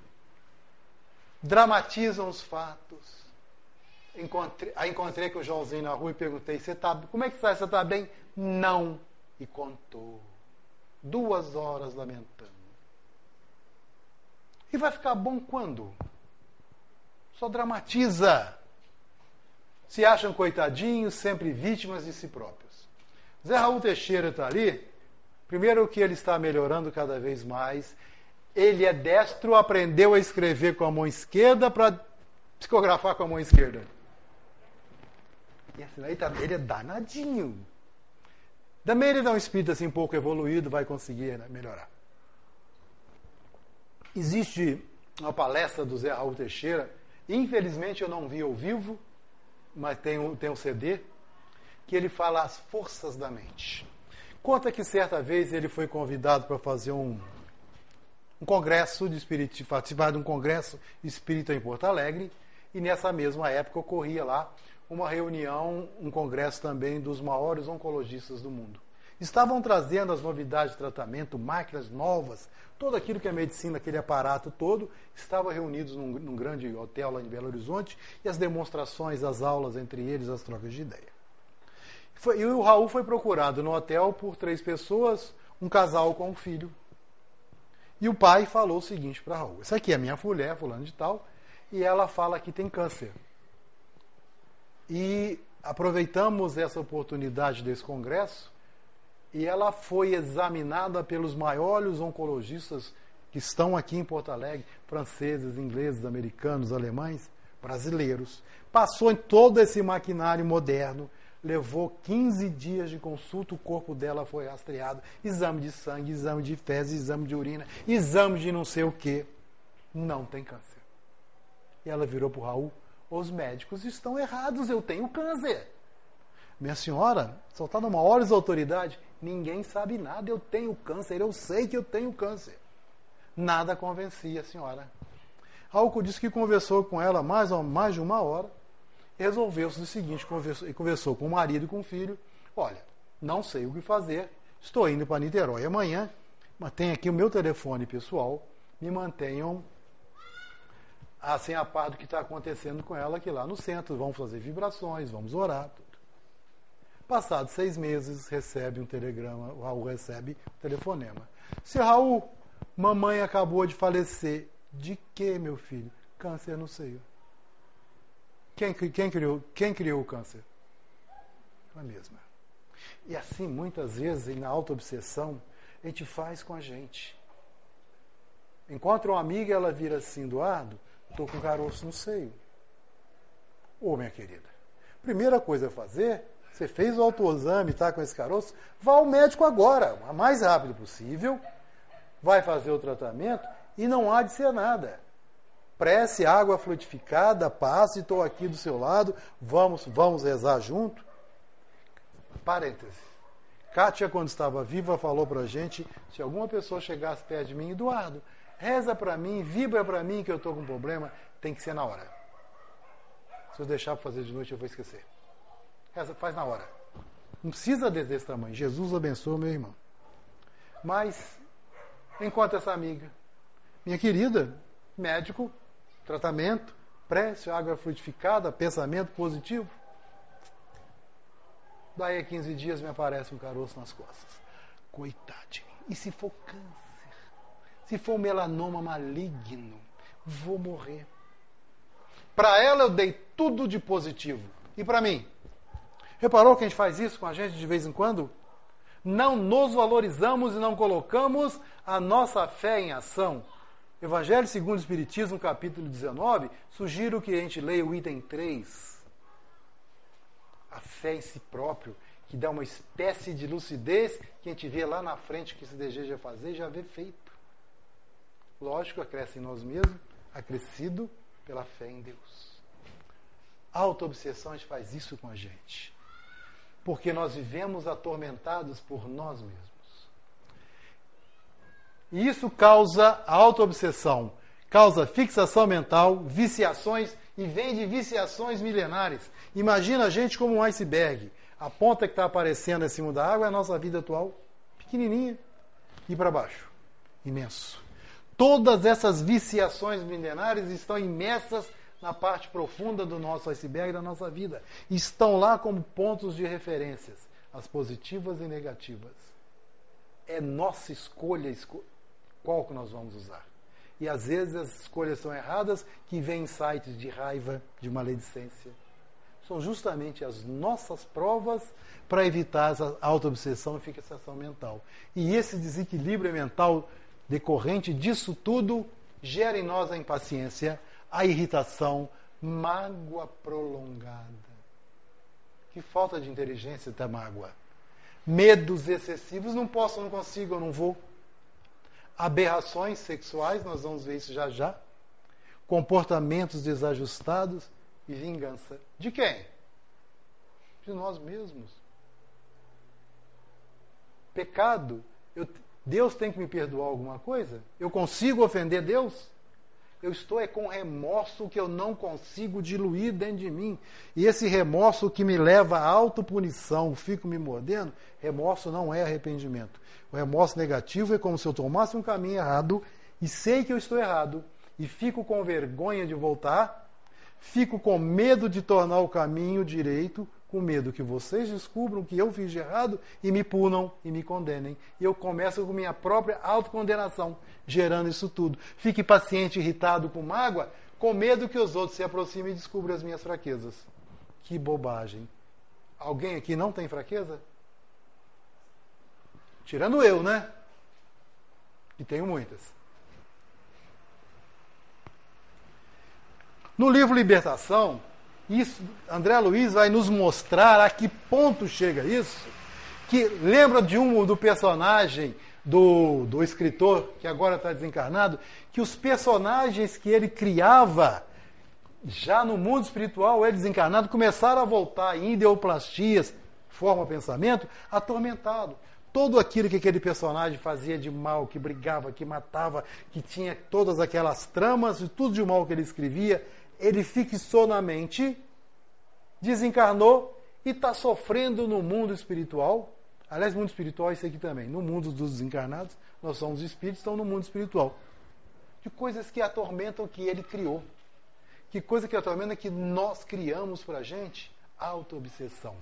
Dramatizam os fatos. Encontrei, aí encontrei com o Joãozinho na rua e perguntei: você tá, como é que está? Você está bem? Não. E contou. Duas horas lamentando. E vai ficar bom quando? Só dramatiza. Se acham coitadinhos, sempre vítimas de si próprios. Zé Raul Teixeira está ali. Primeiro que ele está melhorando cada vez mais. Ele é destro, aprendeu a escrever com a mão esquerda para psicografar com a mão esquerda. E assim, ele, tá, ele é danadinho. Também ele dá um espírito assim pouco evoluído, vai conseguir né, melhorar. Existe uma palestra do Zé Raul Teixeira, infelizmente eu não vi ao vivo, mas tem um, tem um CD, que ele fala as forças da mente. Conta que certa vez ele foi convidado para fazer um, um congresso de espírito, participar de um congresso espírita em Porto Alegre, e nessa mesma época ocorria lá uma reunião, um congresso também dos maiores oncologistas do mundo. Estavam trazendo as novidades de tratamento, máquinas novas, Todo aquilo que é medicina, aquele aparato todo, estava reunidos num, num grande hotel lá em Belo Horizonte e as demonstrações, as aulas entre eles, as trocas de ideia. Foi, e o Raul foi procurado no hotel por três pessoas, um casal com um filho. E o pai falou o seguinte para Raul: Essa aqui é minha mulher, fulano de tal, e ela fala que tem câncer. E aproveitamos essa oportunidade desse congresso e ela foi examinada pelos maiores oncologistas que estão aqui em Porto Alegre, franceses, ingleses, americanos, alemães, brasileiros. Passou em todo esse maquinário moderno, levou 15 dias de consulta, o corpo dela foi rastreado, exame de sangue, exame de fezes, exame de urina, exame de não sei o que. Não tem câncer. E ela virou para o Raul, os médicos estão errados, eu tenho câncer. Minha senhora, só está hora de autoridade, ninguém sabe nada, eu tenho câncer, eu sei que eu tenho câncer. Nada convencia a senhora. Raul disse que conversou com ela mais, mais de uma hora, resolveu-se o seguinte, conversou, conversou com o marido e com o filho, olha, não sei o que fazer, estou indo para Niterói amanhã, mas tem aqui o meu telefone pessoal, me mantenham assim a par do que está acontecendo com ela aqui lá no centro. Vamos fazer vibrações, vamos orar. Tudo. Passados seis meses, recebe um telegrama, o Raul recebe telefonema. Se Raul, mamãe acabou de falecer. De que, meu filho? Câncer no seio. Quem, quem, criou, quem criou o câncer? A mesma. E assim, muitas vezes, na auto-obsessão, a gente faz com a gente. Encontra uma amiga, ela vira assim, Eduardo, Estou com caroço no seio. Ô, minha querida, primeira coisa a fazer, você fez o autoexame, está com esse caroço, vá ao médico agora, o mais rápido possível, vai fazer o tratamento e não há de ser nada. Prece água frutificada, passe, estou aqui do seu lado, vamos, vamos rezar junto. Parêntese. Kátia, quando estava viva, falou para a gente: se alguma pessoa chegasse perto de mim, Eduardo, reza para mim, vibra para mim que eu estou com um problema, tem que ser na hora. Se eu deixar para fazer de noite, eu vou esquecer. Reza, faz na hora. Não precisa desse tamanho. Jesus abençoe meu irmão. Mas, enquanto essa amiga, minha querida, médico, tratamento, prece, água frutificada, pensamento positivo. Daí a 15 dias me aparece um caroço nas costas. Coitadinho. E se for câncer? Se for melanoma maligno, vou morrer. Para ela eu dei tudo de positivo. E para mim? Reparou que a gente faz isso com a gente de vez em quando? Não nos valorizamos e não colocamos a nossa fé em ação. Evangelho segundo o Espiritismo, capítulo 19, sugiro que a gente leia o item 3. A fé em si próprio, que dá uma espécie de lucidez que a gente vê lá na frente que se deseja fazer e já vê feito. Lógico, acresce em nós mesmos, acrescido pela fé em Deus. A auto-obsessão a gente faz isso com a gente. Porque nós vivemos atormentados por nós mesmos. E isso causa auto-obsessão, causa fixação mental, viciações e vem de viciações milenares. Imagina a gente como um iceberg. A ponta que está aparecendo acima da água é a nossa vida atual, pequenininha, e para baixo, imenso. Todas essas viciações milenares estão imersas na parte profunda do nosso iceberg da nossa vida. Estão lá como pontos de referências, as positivas e negativas. É nossa escolha esco qual que nós vamos usar. E às vezes as escolhas são erradas, que vêm insights de raiva, de maledicência. São justamente as nossas provas para evitar essa auto-obsessão e fixação mental. E esse desequilíbrio mental decorrente disso tudo gera em nós a impaciência, a irritação, mágoa prolongada. Que falta de inteligência da mágoa. Medos excessivos, não posso, não consigo, não vou. Aberrações sexuais, nós vamos ver isso já já. Comportamentos desajustados e vingança. De quem? De nós mesmos. Pecado. Eu, Deus tem que me perdoar alguma coisa? Eu consigo ofender Deus? Eu estou é com remorso que eu não consigo diluir dentro de mim. E esse remorso que me leva à autopunição, fico me mordendo, remorso não é arrependimento. O remorso negativo é como se eu tomasse um caminho errado e sei que eu estou errado e fico com vergonha de voltar, fico com medo de tornar o caminho direito com medo que vocês descubram que eu fiz de errado e me punam e me condenem. E eu começo com minha própria autocondenação, gerando isso tudo. Fique paciente, irritado, com mágoa, com medo que os outros se aproximem e descubram as minhas fraquezas. Que bobagem. Alguém aqui não tem fraqueza? Tirando eu, né? E tenho muitas. No livro Libertação, isso, André Luiz vai nos mostrar a que ponto chega isso. Que lembra de um do personagem do, do escritor que agora está desencarnado, que os personagens que ele criava já no mundo espiritual, ele desencarnado, começaram a voltar em ideoplastias, forma pensamento, atormentado. Todo aquilo que aquele personagem fazia de mal, que brigava, que matava, que tinha todas aquelas tramas e tudo de mal que ele escrevia, ele fixou na mente, desencarnou e está sofrendo no mundo espiritual. Aliás, mundo espiritual é isso aqui também. No mundo dos desencarnados, nós somos espíritos, estão no mundo espiritual. De coisas que atormentam que ele criou. Que coisa que atormenta que nós criamos para a gente? Auto-obsessão.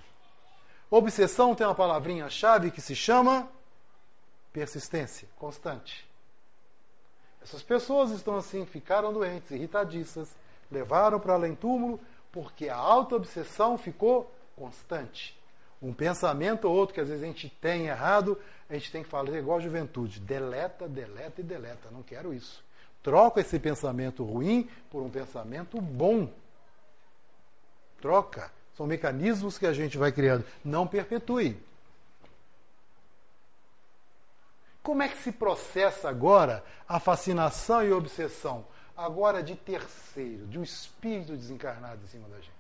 Obsessão tem uma palavrinha-chave que se chama persistência, constante. Essas pessoas estão assim, ficaram doentes, irritadiças, levaram para além túmulo, porque a auto-obsessão ficou constante. Um pensamento ou outro que às vezes a gente tem errado, a gente tem que fazer igual a juventude: deleta, deleta e deleta. Não quero isso. Troca esse pensamento ruim por um pensamento bom. Troca. São mecanismos que a gente vai criando. Não perpetue. Como é que se processa agora a fascinação e obsessão? Agora de terceiro, de um espírito desencarnado em cima da gente.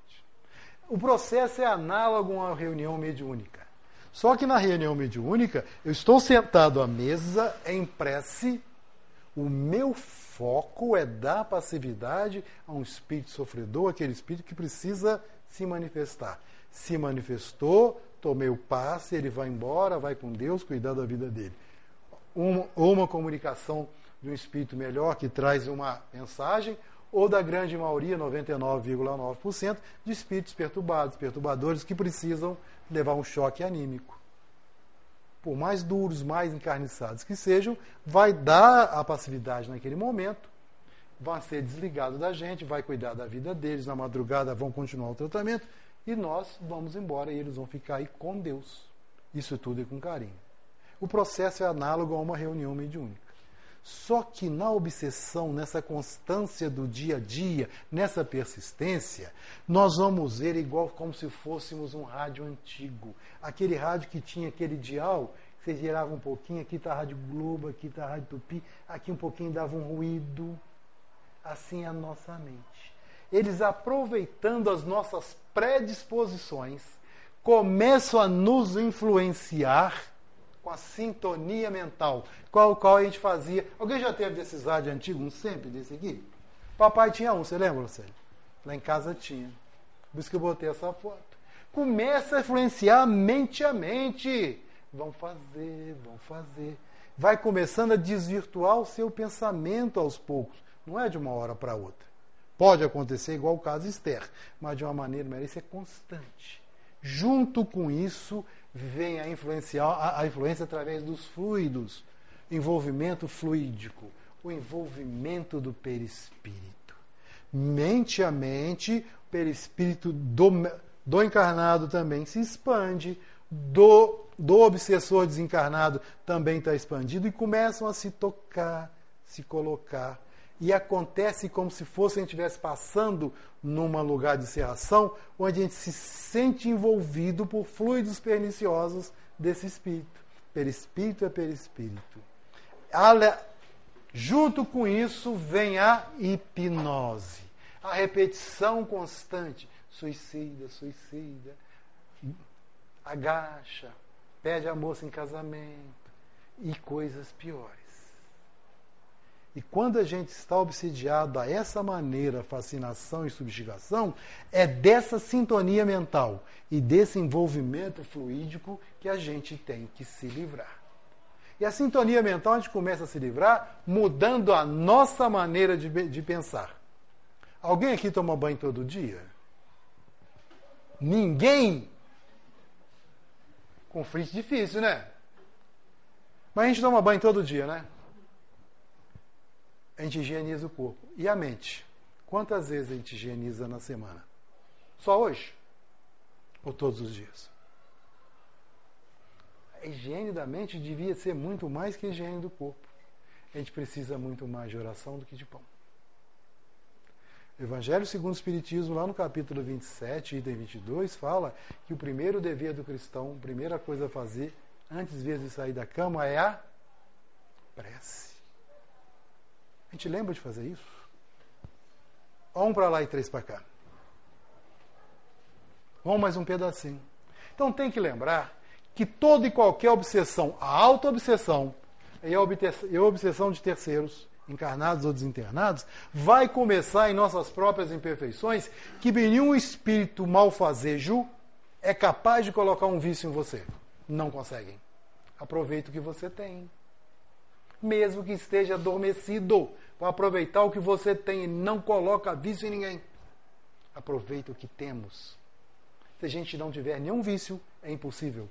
O processo é análogo a uma reunião mediúnica. Só que na reunião mediúnica, eu estou sentado à mesa em prece, o meu foco é dar passividade a um espírito sofredor, aquele espírito que precisa se manifestar. Se manifestou, tomei o passe, ele vai embora, vai com Deus, cuidar da vida dele. Uma, uma comunicação de um espírito melhor que traz uma mensagem, ou da grande maioria, 99,9%, de espíritos perturbados, perturbadores que precisam levar um choque anímico. Por mais duros, mais encarniçados que sejam, vai dar a passividade naquele momento, vai ser desligado da gente, vai cuidar da vida deles, na madrugada vão continuar o tratamento, e nós vamos embora e eles vão ficar aí com Deus. Isso tudo é com carinho. O processo é análogo a uma reunião mediúnica. Só que na obsessão, nessa constância do dia a dia, nessa persistência, nós vamos ver igual como se fôssemos um rádio antigo. Aquele rádio que tinha aquele dial, você girava um pouquinho, aqui está a Rádio Globo, aqui está a Rádio Tupi, aqui um pouquinho dava um ruído. Assim é a nossa mente. Eles aproveitando as nossas predisposições, começam a nos influenciar com a sintonia mental, qual qual a gente fazia. Alguém já teve desses rádios antigos, um sempre desse aqui? Papai tinha um, você lembra, Lucélio? Lá em casa tinha. Por isso que eu botei essa foto. Começa a influenciar mente a mente. Vão fazer, vão fazer. Vai começando a desvirtuar o seu pensamento aos poucos. Não é de uma hora para outra. Pode acontecer igual o caso Esther, mas de uma maneira, mas isso é constante. Junto com isso, vem a influenciar a, influência através dos fluidos, envolvimento fluídico, o envolvimento do perispírito. Mente a mente, o perispírito do, do encarnado também se expande, do, do obsessor desencarnado também está expandido e começam a se tocar, se colocar e acontece como se fosse a gente estivesse passando num lugar de serração, onde a gente se sente envolvido por fluidos perniciosos desse espírito. Perispírito é perispírito. Junto com isso vem a hipnose, a repetição constante. Suicida, suicida, agacha, pede a moça em casamento e coisas piores. E quando a gente está obsidiado a essa maneira, fascinação e subjugação, é dessa sintonia mental e desse envolvimento fluídico que a gente tem que se livrar. E a sintonia mental a gente começa a se livrar mudando a nossa maneira de, de pensar. Alguém aqui toma banho todo dia? Ninguém? Com frizz difícil, né? Mas a gente toma banho todo dia, né? A gente higieniza o corpo. E a mente? Quantas vezes a gente higieniza na semana? Só hoje? Ou todos os dias? A higiene da mente devia ser muito mais que a higiene do corpo. A gente precisa muito mais de oração do que de pão. Evangelho segundo o Espiritismo, lá no capítulo 27, item 22, fala que o primeiro dever do cristão, a primeira coisa a fazer, antes de sair da cama, é a prece. A gente lembra de fazer isso? Um para lá e três para cá. Vamos mais um pedacinho. Então tem que lembrar que toda e qualquer obsessão, a auto-obsessão e a obsessão de terceiros, encarnados ou desenternados, vai começar em nossas próprias imperfeições, que nenhum espírito malfazejo é capaz de colocar um vício em você. Não conseguem. Aproveita o que você tem. Mesmo que esteja adormecido, vai aproveitar o que você tem e não coloca vício em ninguém. Aproveita o que temos. Se a gente não tiver nenhum vício, é impossível.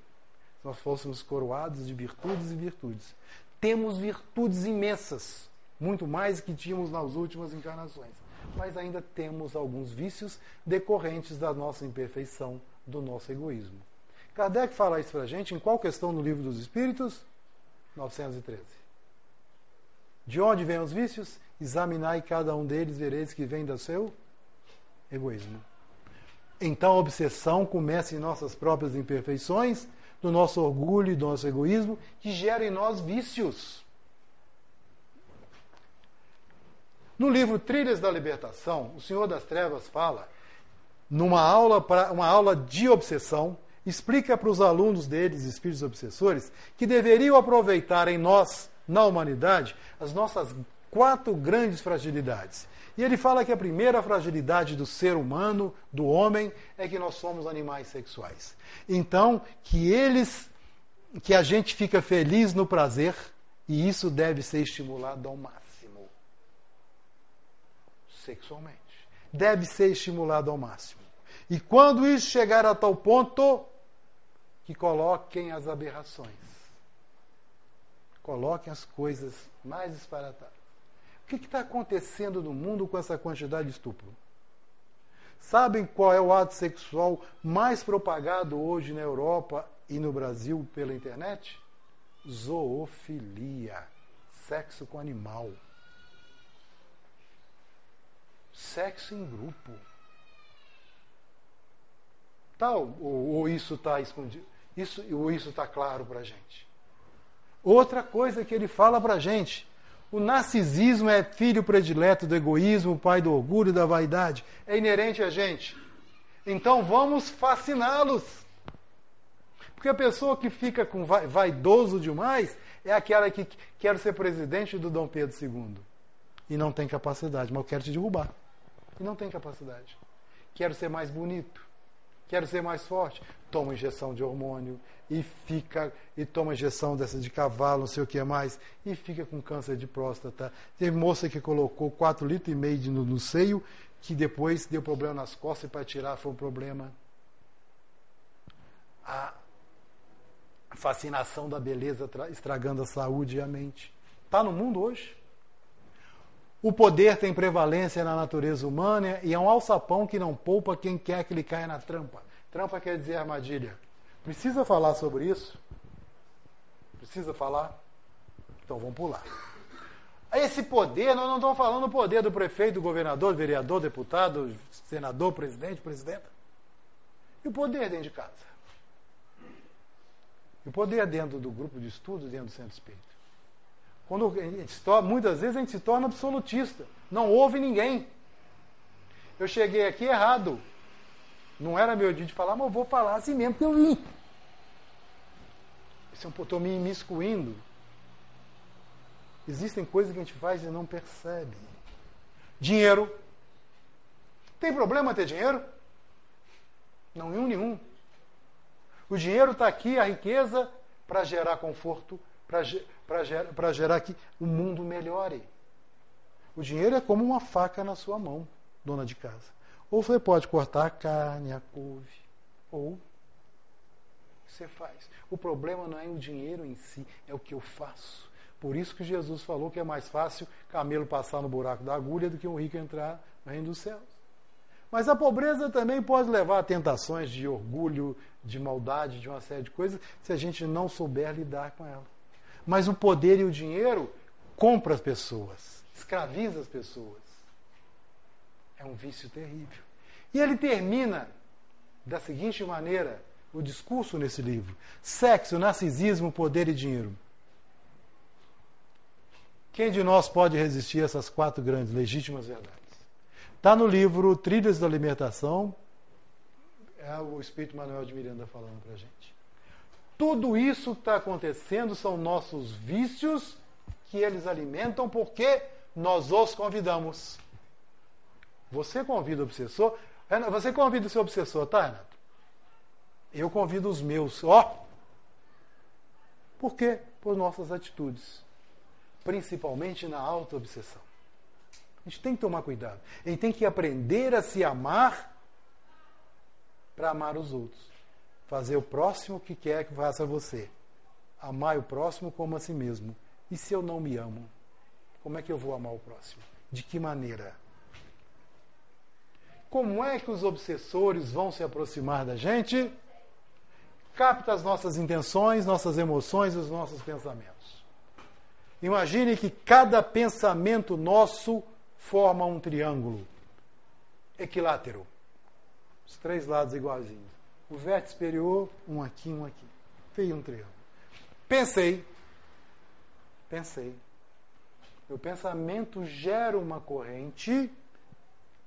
Se nós fôssemos coroados de virtudes e virtudes. Temos virtudes imensas muito mais que tínhamos nas últimas encarnações. Mas ainda temos alguns vícios decorrentes da nossa imperfeição, do nosso egoísmo. Kardec fala isso para a gente em qual questão no Livro dos Espíritos? 913. De onde vêm os vícios? Examinai cada um deles, vereis que vem do seu egoísmo. Então a obsessão começa em nossas próprias imperfeições, do nosso orgulho e do nosso egoísmo, que gera em nós vícios. No livro Trilhas da Libertação, o Senhor das Trevas fala, numa aula, pra, uma aula de obsessão, explica para os alunos deles, espíritos obsessores, que deveriam aproveitar em nós, na humanidade, as nossas quatro grandes fragilidades. E ele fala que a primeira fragilidade do ser humano, do homem, é que nós somos animais sexuais. Então, que eles, que a gente fica feliz no prazer, e isso deve ser estimulado ao máximo sexualmente. Deve ser estimulado ao máximo. E quando isso chegar a tal ponto, que coloquem as aberrações. Coloquem as coisas mais disparatadas. O que está acontecendo no mundo com essa quantidade de estupro? Sabem qual é o ato sexual mais propagado hoje na Europa e no Brasil pela internet? Zoofilia. Sexo com animal sexo em grupo. Tá, ou, ou isso está escondido? Isso, ou isso está claro para a gente? Outra coisa que ele fala para a gente: o narcisismo é filho predileto do egoísmo, pai do orgulho e da vaidade. É inerente a gente. Então vamos fasciná-los. Porque a pessoa que fica com vaidoso demais é aquela que quer ser presidente do Dom Pedro II e não tem capacidade, mas eu quero te derrubar e não tem capacidade. Quero ser mais bonito, quero ser mais forte. Toma injeção de hormônio e fica e toma injeção dessa de cavalo, não sei o que mais, e fica com câncer de próstata. Tem moça que colocou 4 litros e meio de, no, no seio, que depois deu problema nas costas e para tirar foi um problema. A fascinação da beleza estragando a saúde e a mente. Está no mundo hoje. O poder tem prevalência na natureza humana e é um alçapão que não poupa quem quer que ele caia na trampa. Trampa quer dizer armadilha. Precisa falar sobre isso? Precisa falar? Então vamos pular. Esse poder, nós não estamos falando do poder do prefeito, do governador, do vereador, deputado, senador, presidente, presidenta. E o poder dentro de casa? E o poder dentro do grupo de estudo, dentro do centro espírita? Quando torna, muitas vezes a gente se torna absolutista. Não ouve ninguém. Eu cheguei aqui errado. Não era meu dia de falar, mas eu vou falar assim mesmo que eu vim. Estou me imiscuindo. Existem coisas que a gente faz e não percebe. Dinheiro. Tem problema ter dinheiro? Não, nenhum. O dinheiro está aqui, a riqueza, para gerar conforto, para gerar, gerar que o mundo melhore. O dinheiro é como uma faca na sua mão, dona de casa. Ou você pode cortar a carne, a couve, ou você faz. O problema não é o dinheiro em si, é o que eu faço. Por isso que Jesus falou que é mais fácil camelo passar no buraco da agulha do que um rico entrar no reino dos céus. Mas a pobreza também pode levar a tentações de orgulho, de maldade, de uma série de coisas, se a gente não souber lidar com ela. Mas o poder e o dinheiro compra as pessoas, escraviza as pessoas. É um vício terrível. E ele termina da seguinte maneira o discurso nesse livro: sexo, narcisismo, poder e dinheiro. Quem de nós pode resistir a essas quatro grandes legítimas verdades? Está no livro Trilhas da Libertação, é o Espírito Manuel de Miranda falando para a gente. Tudo isso que está acontecendo são nossos vícios que eles alimentam porque nós os convidamos. Você convida o obsessor, você convida o seu obsessor, tá, Renato? Eu convido os meus. Ó! Por quê? Por nossas atitudes. Principalmente na auto-obsessão. A gente tem que tomar cuidado. A gente tem que aprender a se amar para amar os outros. Fazer o próximo que quer que faça você. Amar o próximo como a si mesmo. E se eu não me amo? Como é que eu vou amar o próximo? De que maneira? Como é que os obsessores vão se aproximar da gente? Capta as nossas intenções, nossas emoções e os nossos pensamentos. Imagine que cada pensamento nosso forma um triângulo equilátero. Os três lados iguaizinhos. O vértice superior, um aqui, um aqui. Fez um triângulo. Pensei. Pensei. Meu pensamento gera uma corrente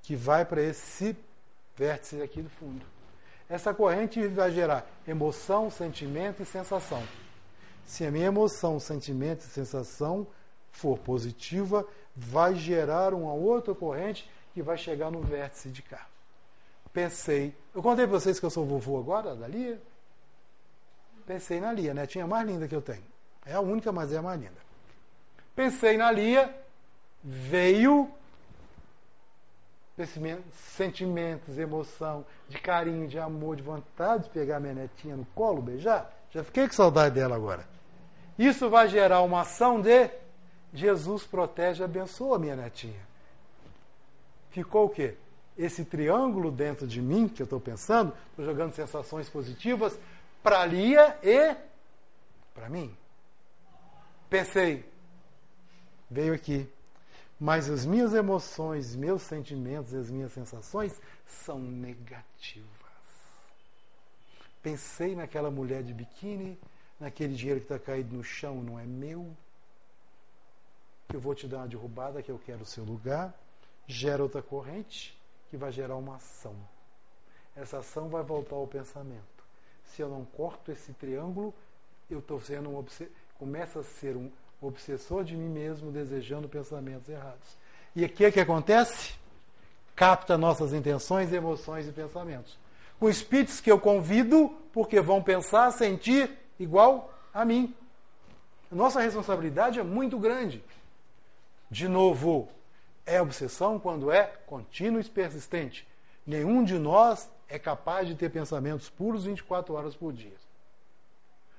que vai para esse vértice aqui do fundo. Essa corrente vai gerar emoção, sentimento e sensação. Se a minha emoção, sentimento e sensação for positiva, vai gerar uma outra corrente que vai chegar no vértice de cá. Pensei. Eu contei para vocês que eu sou vovô agora, da Lia? Pensei na Lia, né? Tinha a mais linda que eu tenho. É a única, mas é a mais linda. Pensei na Lia, veio sentimentos, emoção, de carinho, de amor, de vontade de pegar minha netinha no colo, beijar. Já fiquei com saudade dela agora. Isso vai gerar uma ação de Jesus protege e abençoa minha netinha. Ficou o quê? Esse triângulo dentro de mim, que eu estou pensando, estou jogando sensações positivas para Lia e para mim. Pensei, veio aqui, mas as minhas emoções, meus sentimentos e as minhas sensações são negativas. Pensei naquela mulher de biquíni, naquele dinheiro que está caído no chão, não é meu. Eu vou te dar uma derrubada, que eu quero o seu lugar. Gera outra corrente, que vai gerar uma ação. Essa ação vai voltar ao pensamento. Se eu não corto esse triângulo, eu estou sendo um começa a ser um obsessor de mim mesmo, desejando pensamentos errados. E aqui é que acontece? Capta nossas intenções, emoções e pensamentos. Com espíritos que eu convido, porque vão pensar, sentir igual a mim. Nossa responsabilidade é muito grande. De novo, é obsessão quando é contínua e persistente. Nenhum de nós é capaz de ter pensamentos puros 24 horas por dia.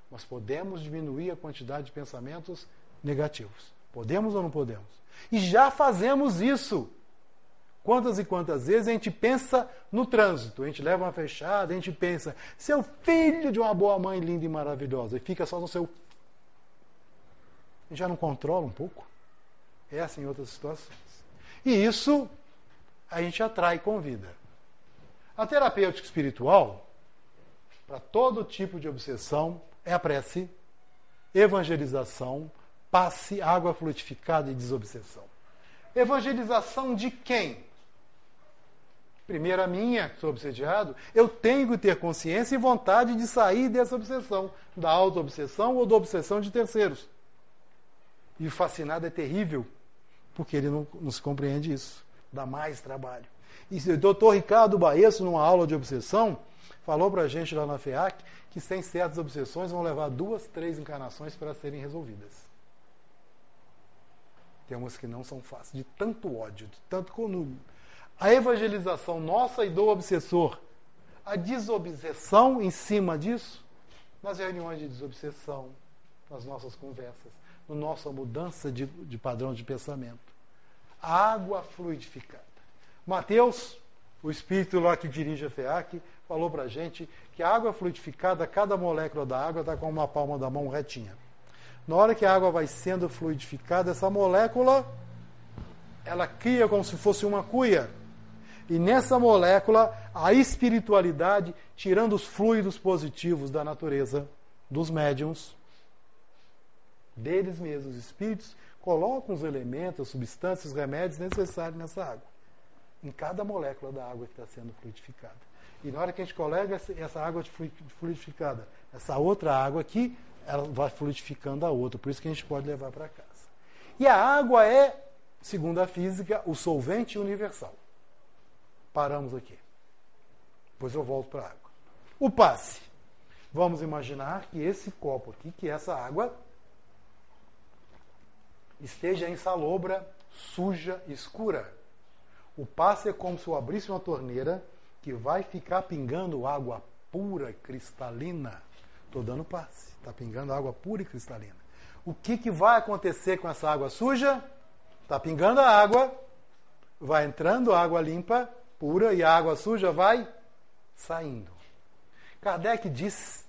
Nós podemos diminuir a quantidade de pensamentos negativos. Podemos ou não podemos? E já fazemos isso. Quantas e quantas vezes a gente pensa no trânsito, a gente leva uma fechada, a gente pensa, seu filho de uma boa mãe linda e maravilhosa, e fica só no seu. Já não controla um pouco? É assim em outras situações. E isso a gente atrai com vida. A terapêutica espiritual, para todo tipo de obsessão, é a prece, evangelização, passe, água fluidificada e desobsessão. Evangelização de quem? Primeiro minha, que sou obsediado, eu tenho que ter consciência e vontade de sair dessa obsessão, da auto-obsessão ou da obsessão de terceiros. E o fascinado é terrível, porque ele não, não se compreende isso. Dá mais trabalho. E o doutor Ricardo Baesso, numa aula de obsessão, falou para a gente lá na FEAC que sem certas obsessões vão levar duas, três encarnações para serem resolvidas. Tem umas que não são fáceis, de tanto ódio, de tanto conúbio. A evangelização nossa e do obsessor, a desobsessão em cima disso, nas reuniões de desobsessão, nas nossas conversas, na nossa mudança de, de padrão de pensamento. Água fluidificada. Mateus, o espírito lá que dirige a FEAC, falou para a gente que a água fluidificada, cada molécula da água está com uma palma da mão retinha. Na hora que a água vai sendo fluidificada, essa molécula ela cria como se fosse uma cuia. E nessa molécula, a espiritualidade, tirando os fluidos positivos da natureza, dos médiums, deles mesmos, os espíritos, colocam os elementos, substâncias, remédios necessários nessa água. Em cada molécula da água que está sendo fluidificada. E na hora que a gente colega essa água fluidificada, essa outra água aqui, ela vai fluidificando a outra. Por isso que a gente pode levar para casa. E a água é, segundo a física, o solvente universal. Paramos aqui. Depois eu volto para a água. O passe. Vamos imaginar que esse copo aqui, que essa água, esteja insalobra, suja, escura. O passe é como se eu abrisse uma torneira que vai ficar pingando água pura, cristalina. Estou dando passe. Está pingando água pura e cristalina. O que, que vai acontecer com essa água suja? Está pingando a água, vai entrando água limpa, pura, e a água suja vai saindo. Kardec diz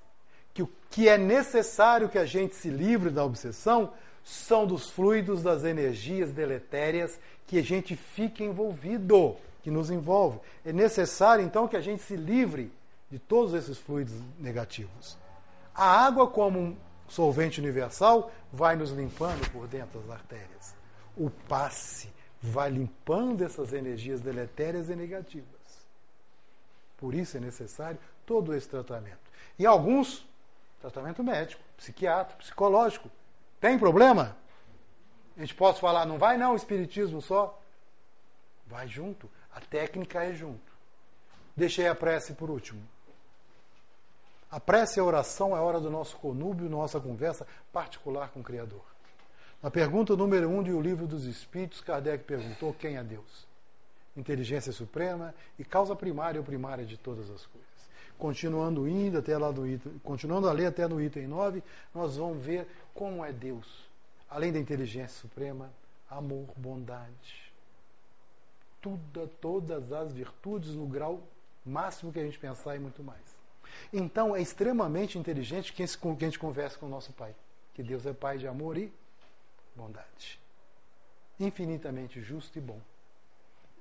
que o que é necessário que a gente se livre da obsessão são dos fluidos das energias deletérias que a gente fica envolvido, que nos envolve. É necessário, então, que a gente se livre de todos esses fluidos negativos. A água, como um solvente universal, vai nos limpando por dentro das artérias. O passe vai limpando essas energias deletérias e negativas. Por isso é necessário todo esse tratamento. E alguns, tratamento médico, psiquiátrico, psicológico, tem problema? A gente pode falar, não vai não, espiritismo só. Vai junto. A técnica é junto. Deixei a prece por último. A prece e a oração é a hora do nosso conúbio, nossa conversa particular com o Criador. Na pergunta número um do Livro dos Espíritos, Kardec perguntou quem é Deus. Inteligência suprema e causa primária ou primária de todas as coisas. Continuando indo até lá do item, continuando a ler até no item 9, nós vamos ver como é Deus. Além da inteligência suprema, amor, bondade. Tudo, todas as virtudes no grau máximo que a gente pensar e muito mais. Então é extremamente inteligente quem, a gente conversa com o nosso Pai. Que Deus é Pai de amor e bondade. Infinitamente justo e bom.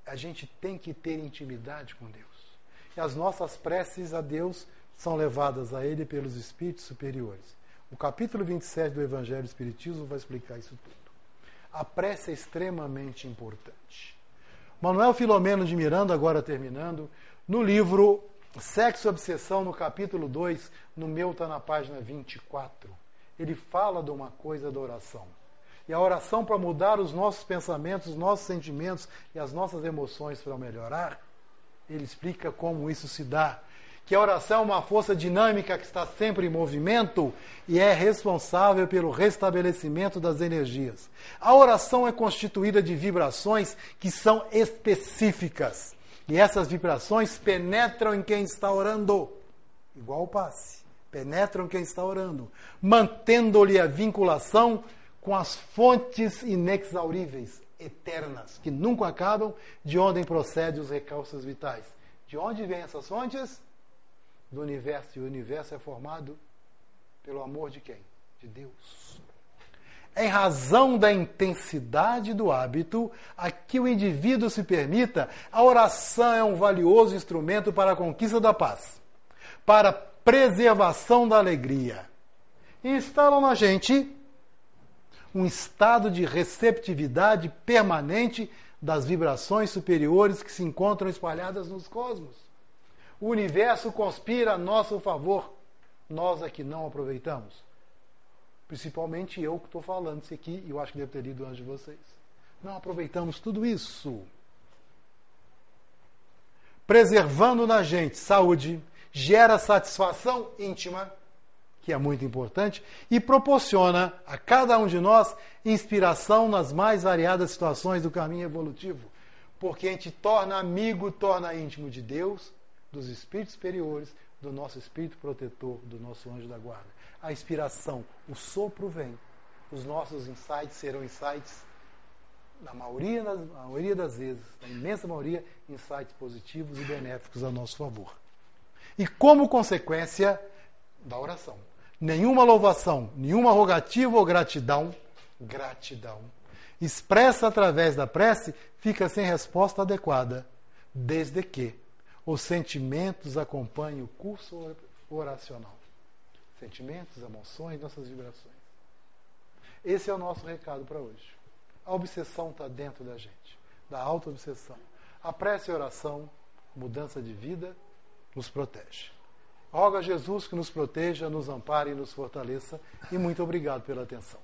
A gente tem que ter intimidade com Deus. E as nossas preces a Deus são levadas a Ele pelos espíritos superiores. O capítulo 27 do Evangelho do Espiritismo vai explicar isso tudo. A prece é extremamente importante. Manuel Filomeno de Miranda, agora terminando, no livro Sexo e Obsessão, no capítulo 2, no meu está na página 24, ele fala de uma coisa da oração. E a oração para mudar os nossos pensamentos, os nossos sentimentos e as nossas emoções para melhorar ele explica como isso se dá. Que a oração é uma força dinâmica que está sempre em movimento e é responsável pelo restabelecimento das energias. A oração é constituída de vibrações que são específicas. E essas vibrações penetram em quem está orando, igual o passe. Penetram em quem está orando, mantendo-lhe a vinculação com as fontes inexauríveis eternas, que nunca acabam, de onde procedem os recalços vitais. De onde vêm essas fontes? Do universo. E o universo é formado pelo amor de quem? De Deus. Em razão da intensidade do hábito a que o indivíduo se permita, a oração é um valioso instrumento para a conquista da paz, para a preservação da alegria. Instalam na gente um estado de receptividade permanente das vibrações superiores que se encontram espalhadas nos cosmos. O universo conspira a nosso favor, nós é que não aproveitamos. Principalmente eu que estou falando isso aqui, e eu acho que devo ter lido antes de vocês. Não aproveitamos tudo isso. Preservando na gente saúde, gera satisfação íntima que é muito importante, e proporciona a cada um de nós inspiração nas mais variadas situações do caminho evolutivo, porque a gente torna amigo, torna íntimo de Deus, dos espíritos superiores, do nosso espírito protetor, do nosso anjo da guarda. A inspiração, o sopro vem. Os nossos insights serão insights, na maioria, na maioria das vezes, na imensa maioria, insights positivos e benéficos a nosso favor. E como consequência da oração. Nenhuma louvação, nenhuma rogativa ou gratidão, gratidão, expressa através da prece, fica sem resposta adequada, desde que os sentimentos acompanhem o curso oracional. Sentimentos, emoções, nossas vibrações. Esse é o nosso recado para hoje. A obsessão está dentro da gente, da auto-obsessão. A prece e a oração, mudança de vida, nos protege. Roga a Jesus que nos proteja, nos ampare e nos fortaleça. E muito obrigado pela atenção.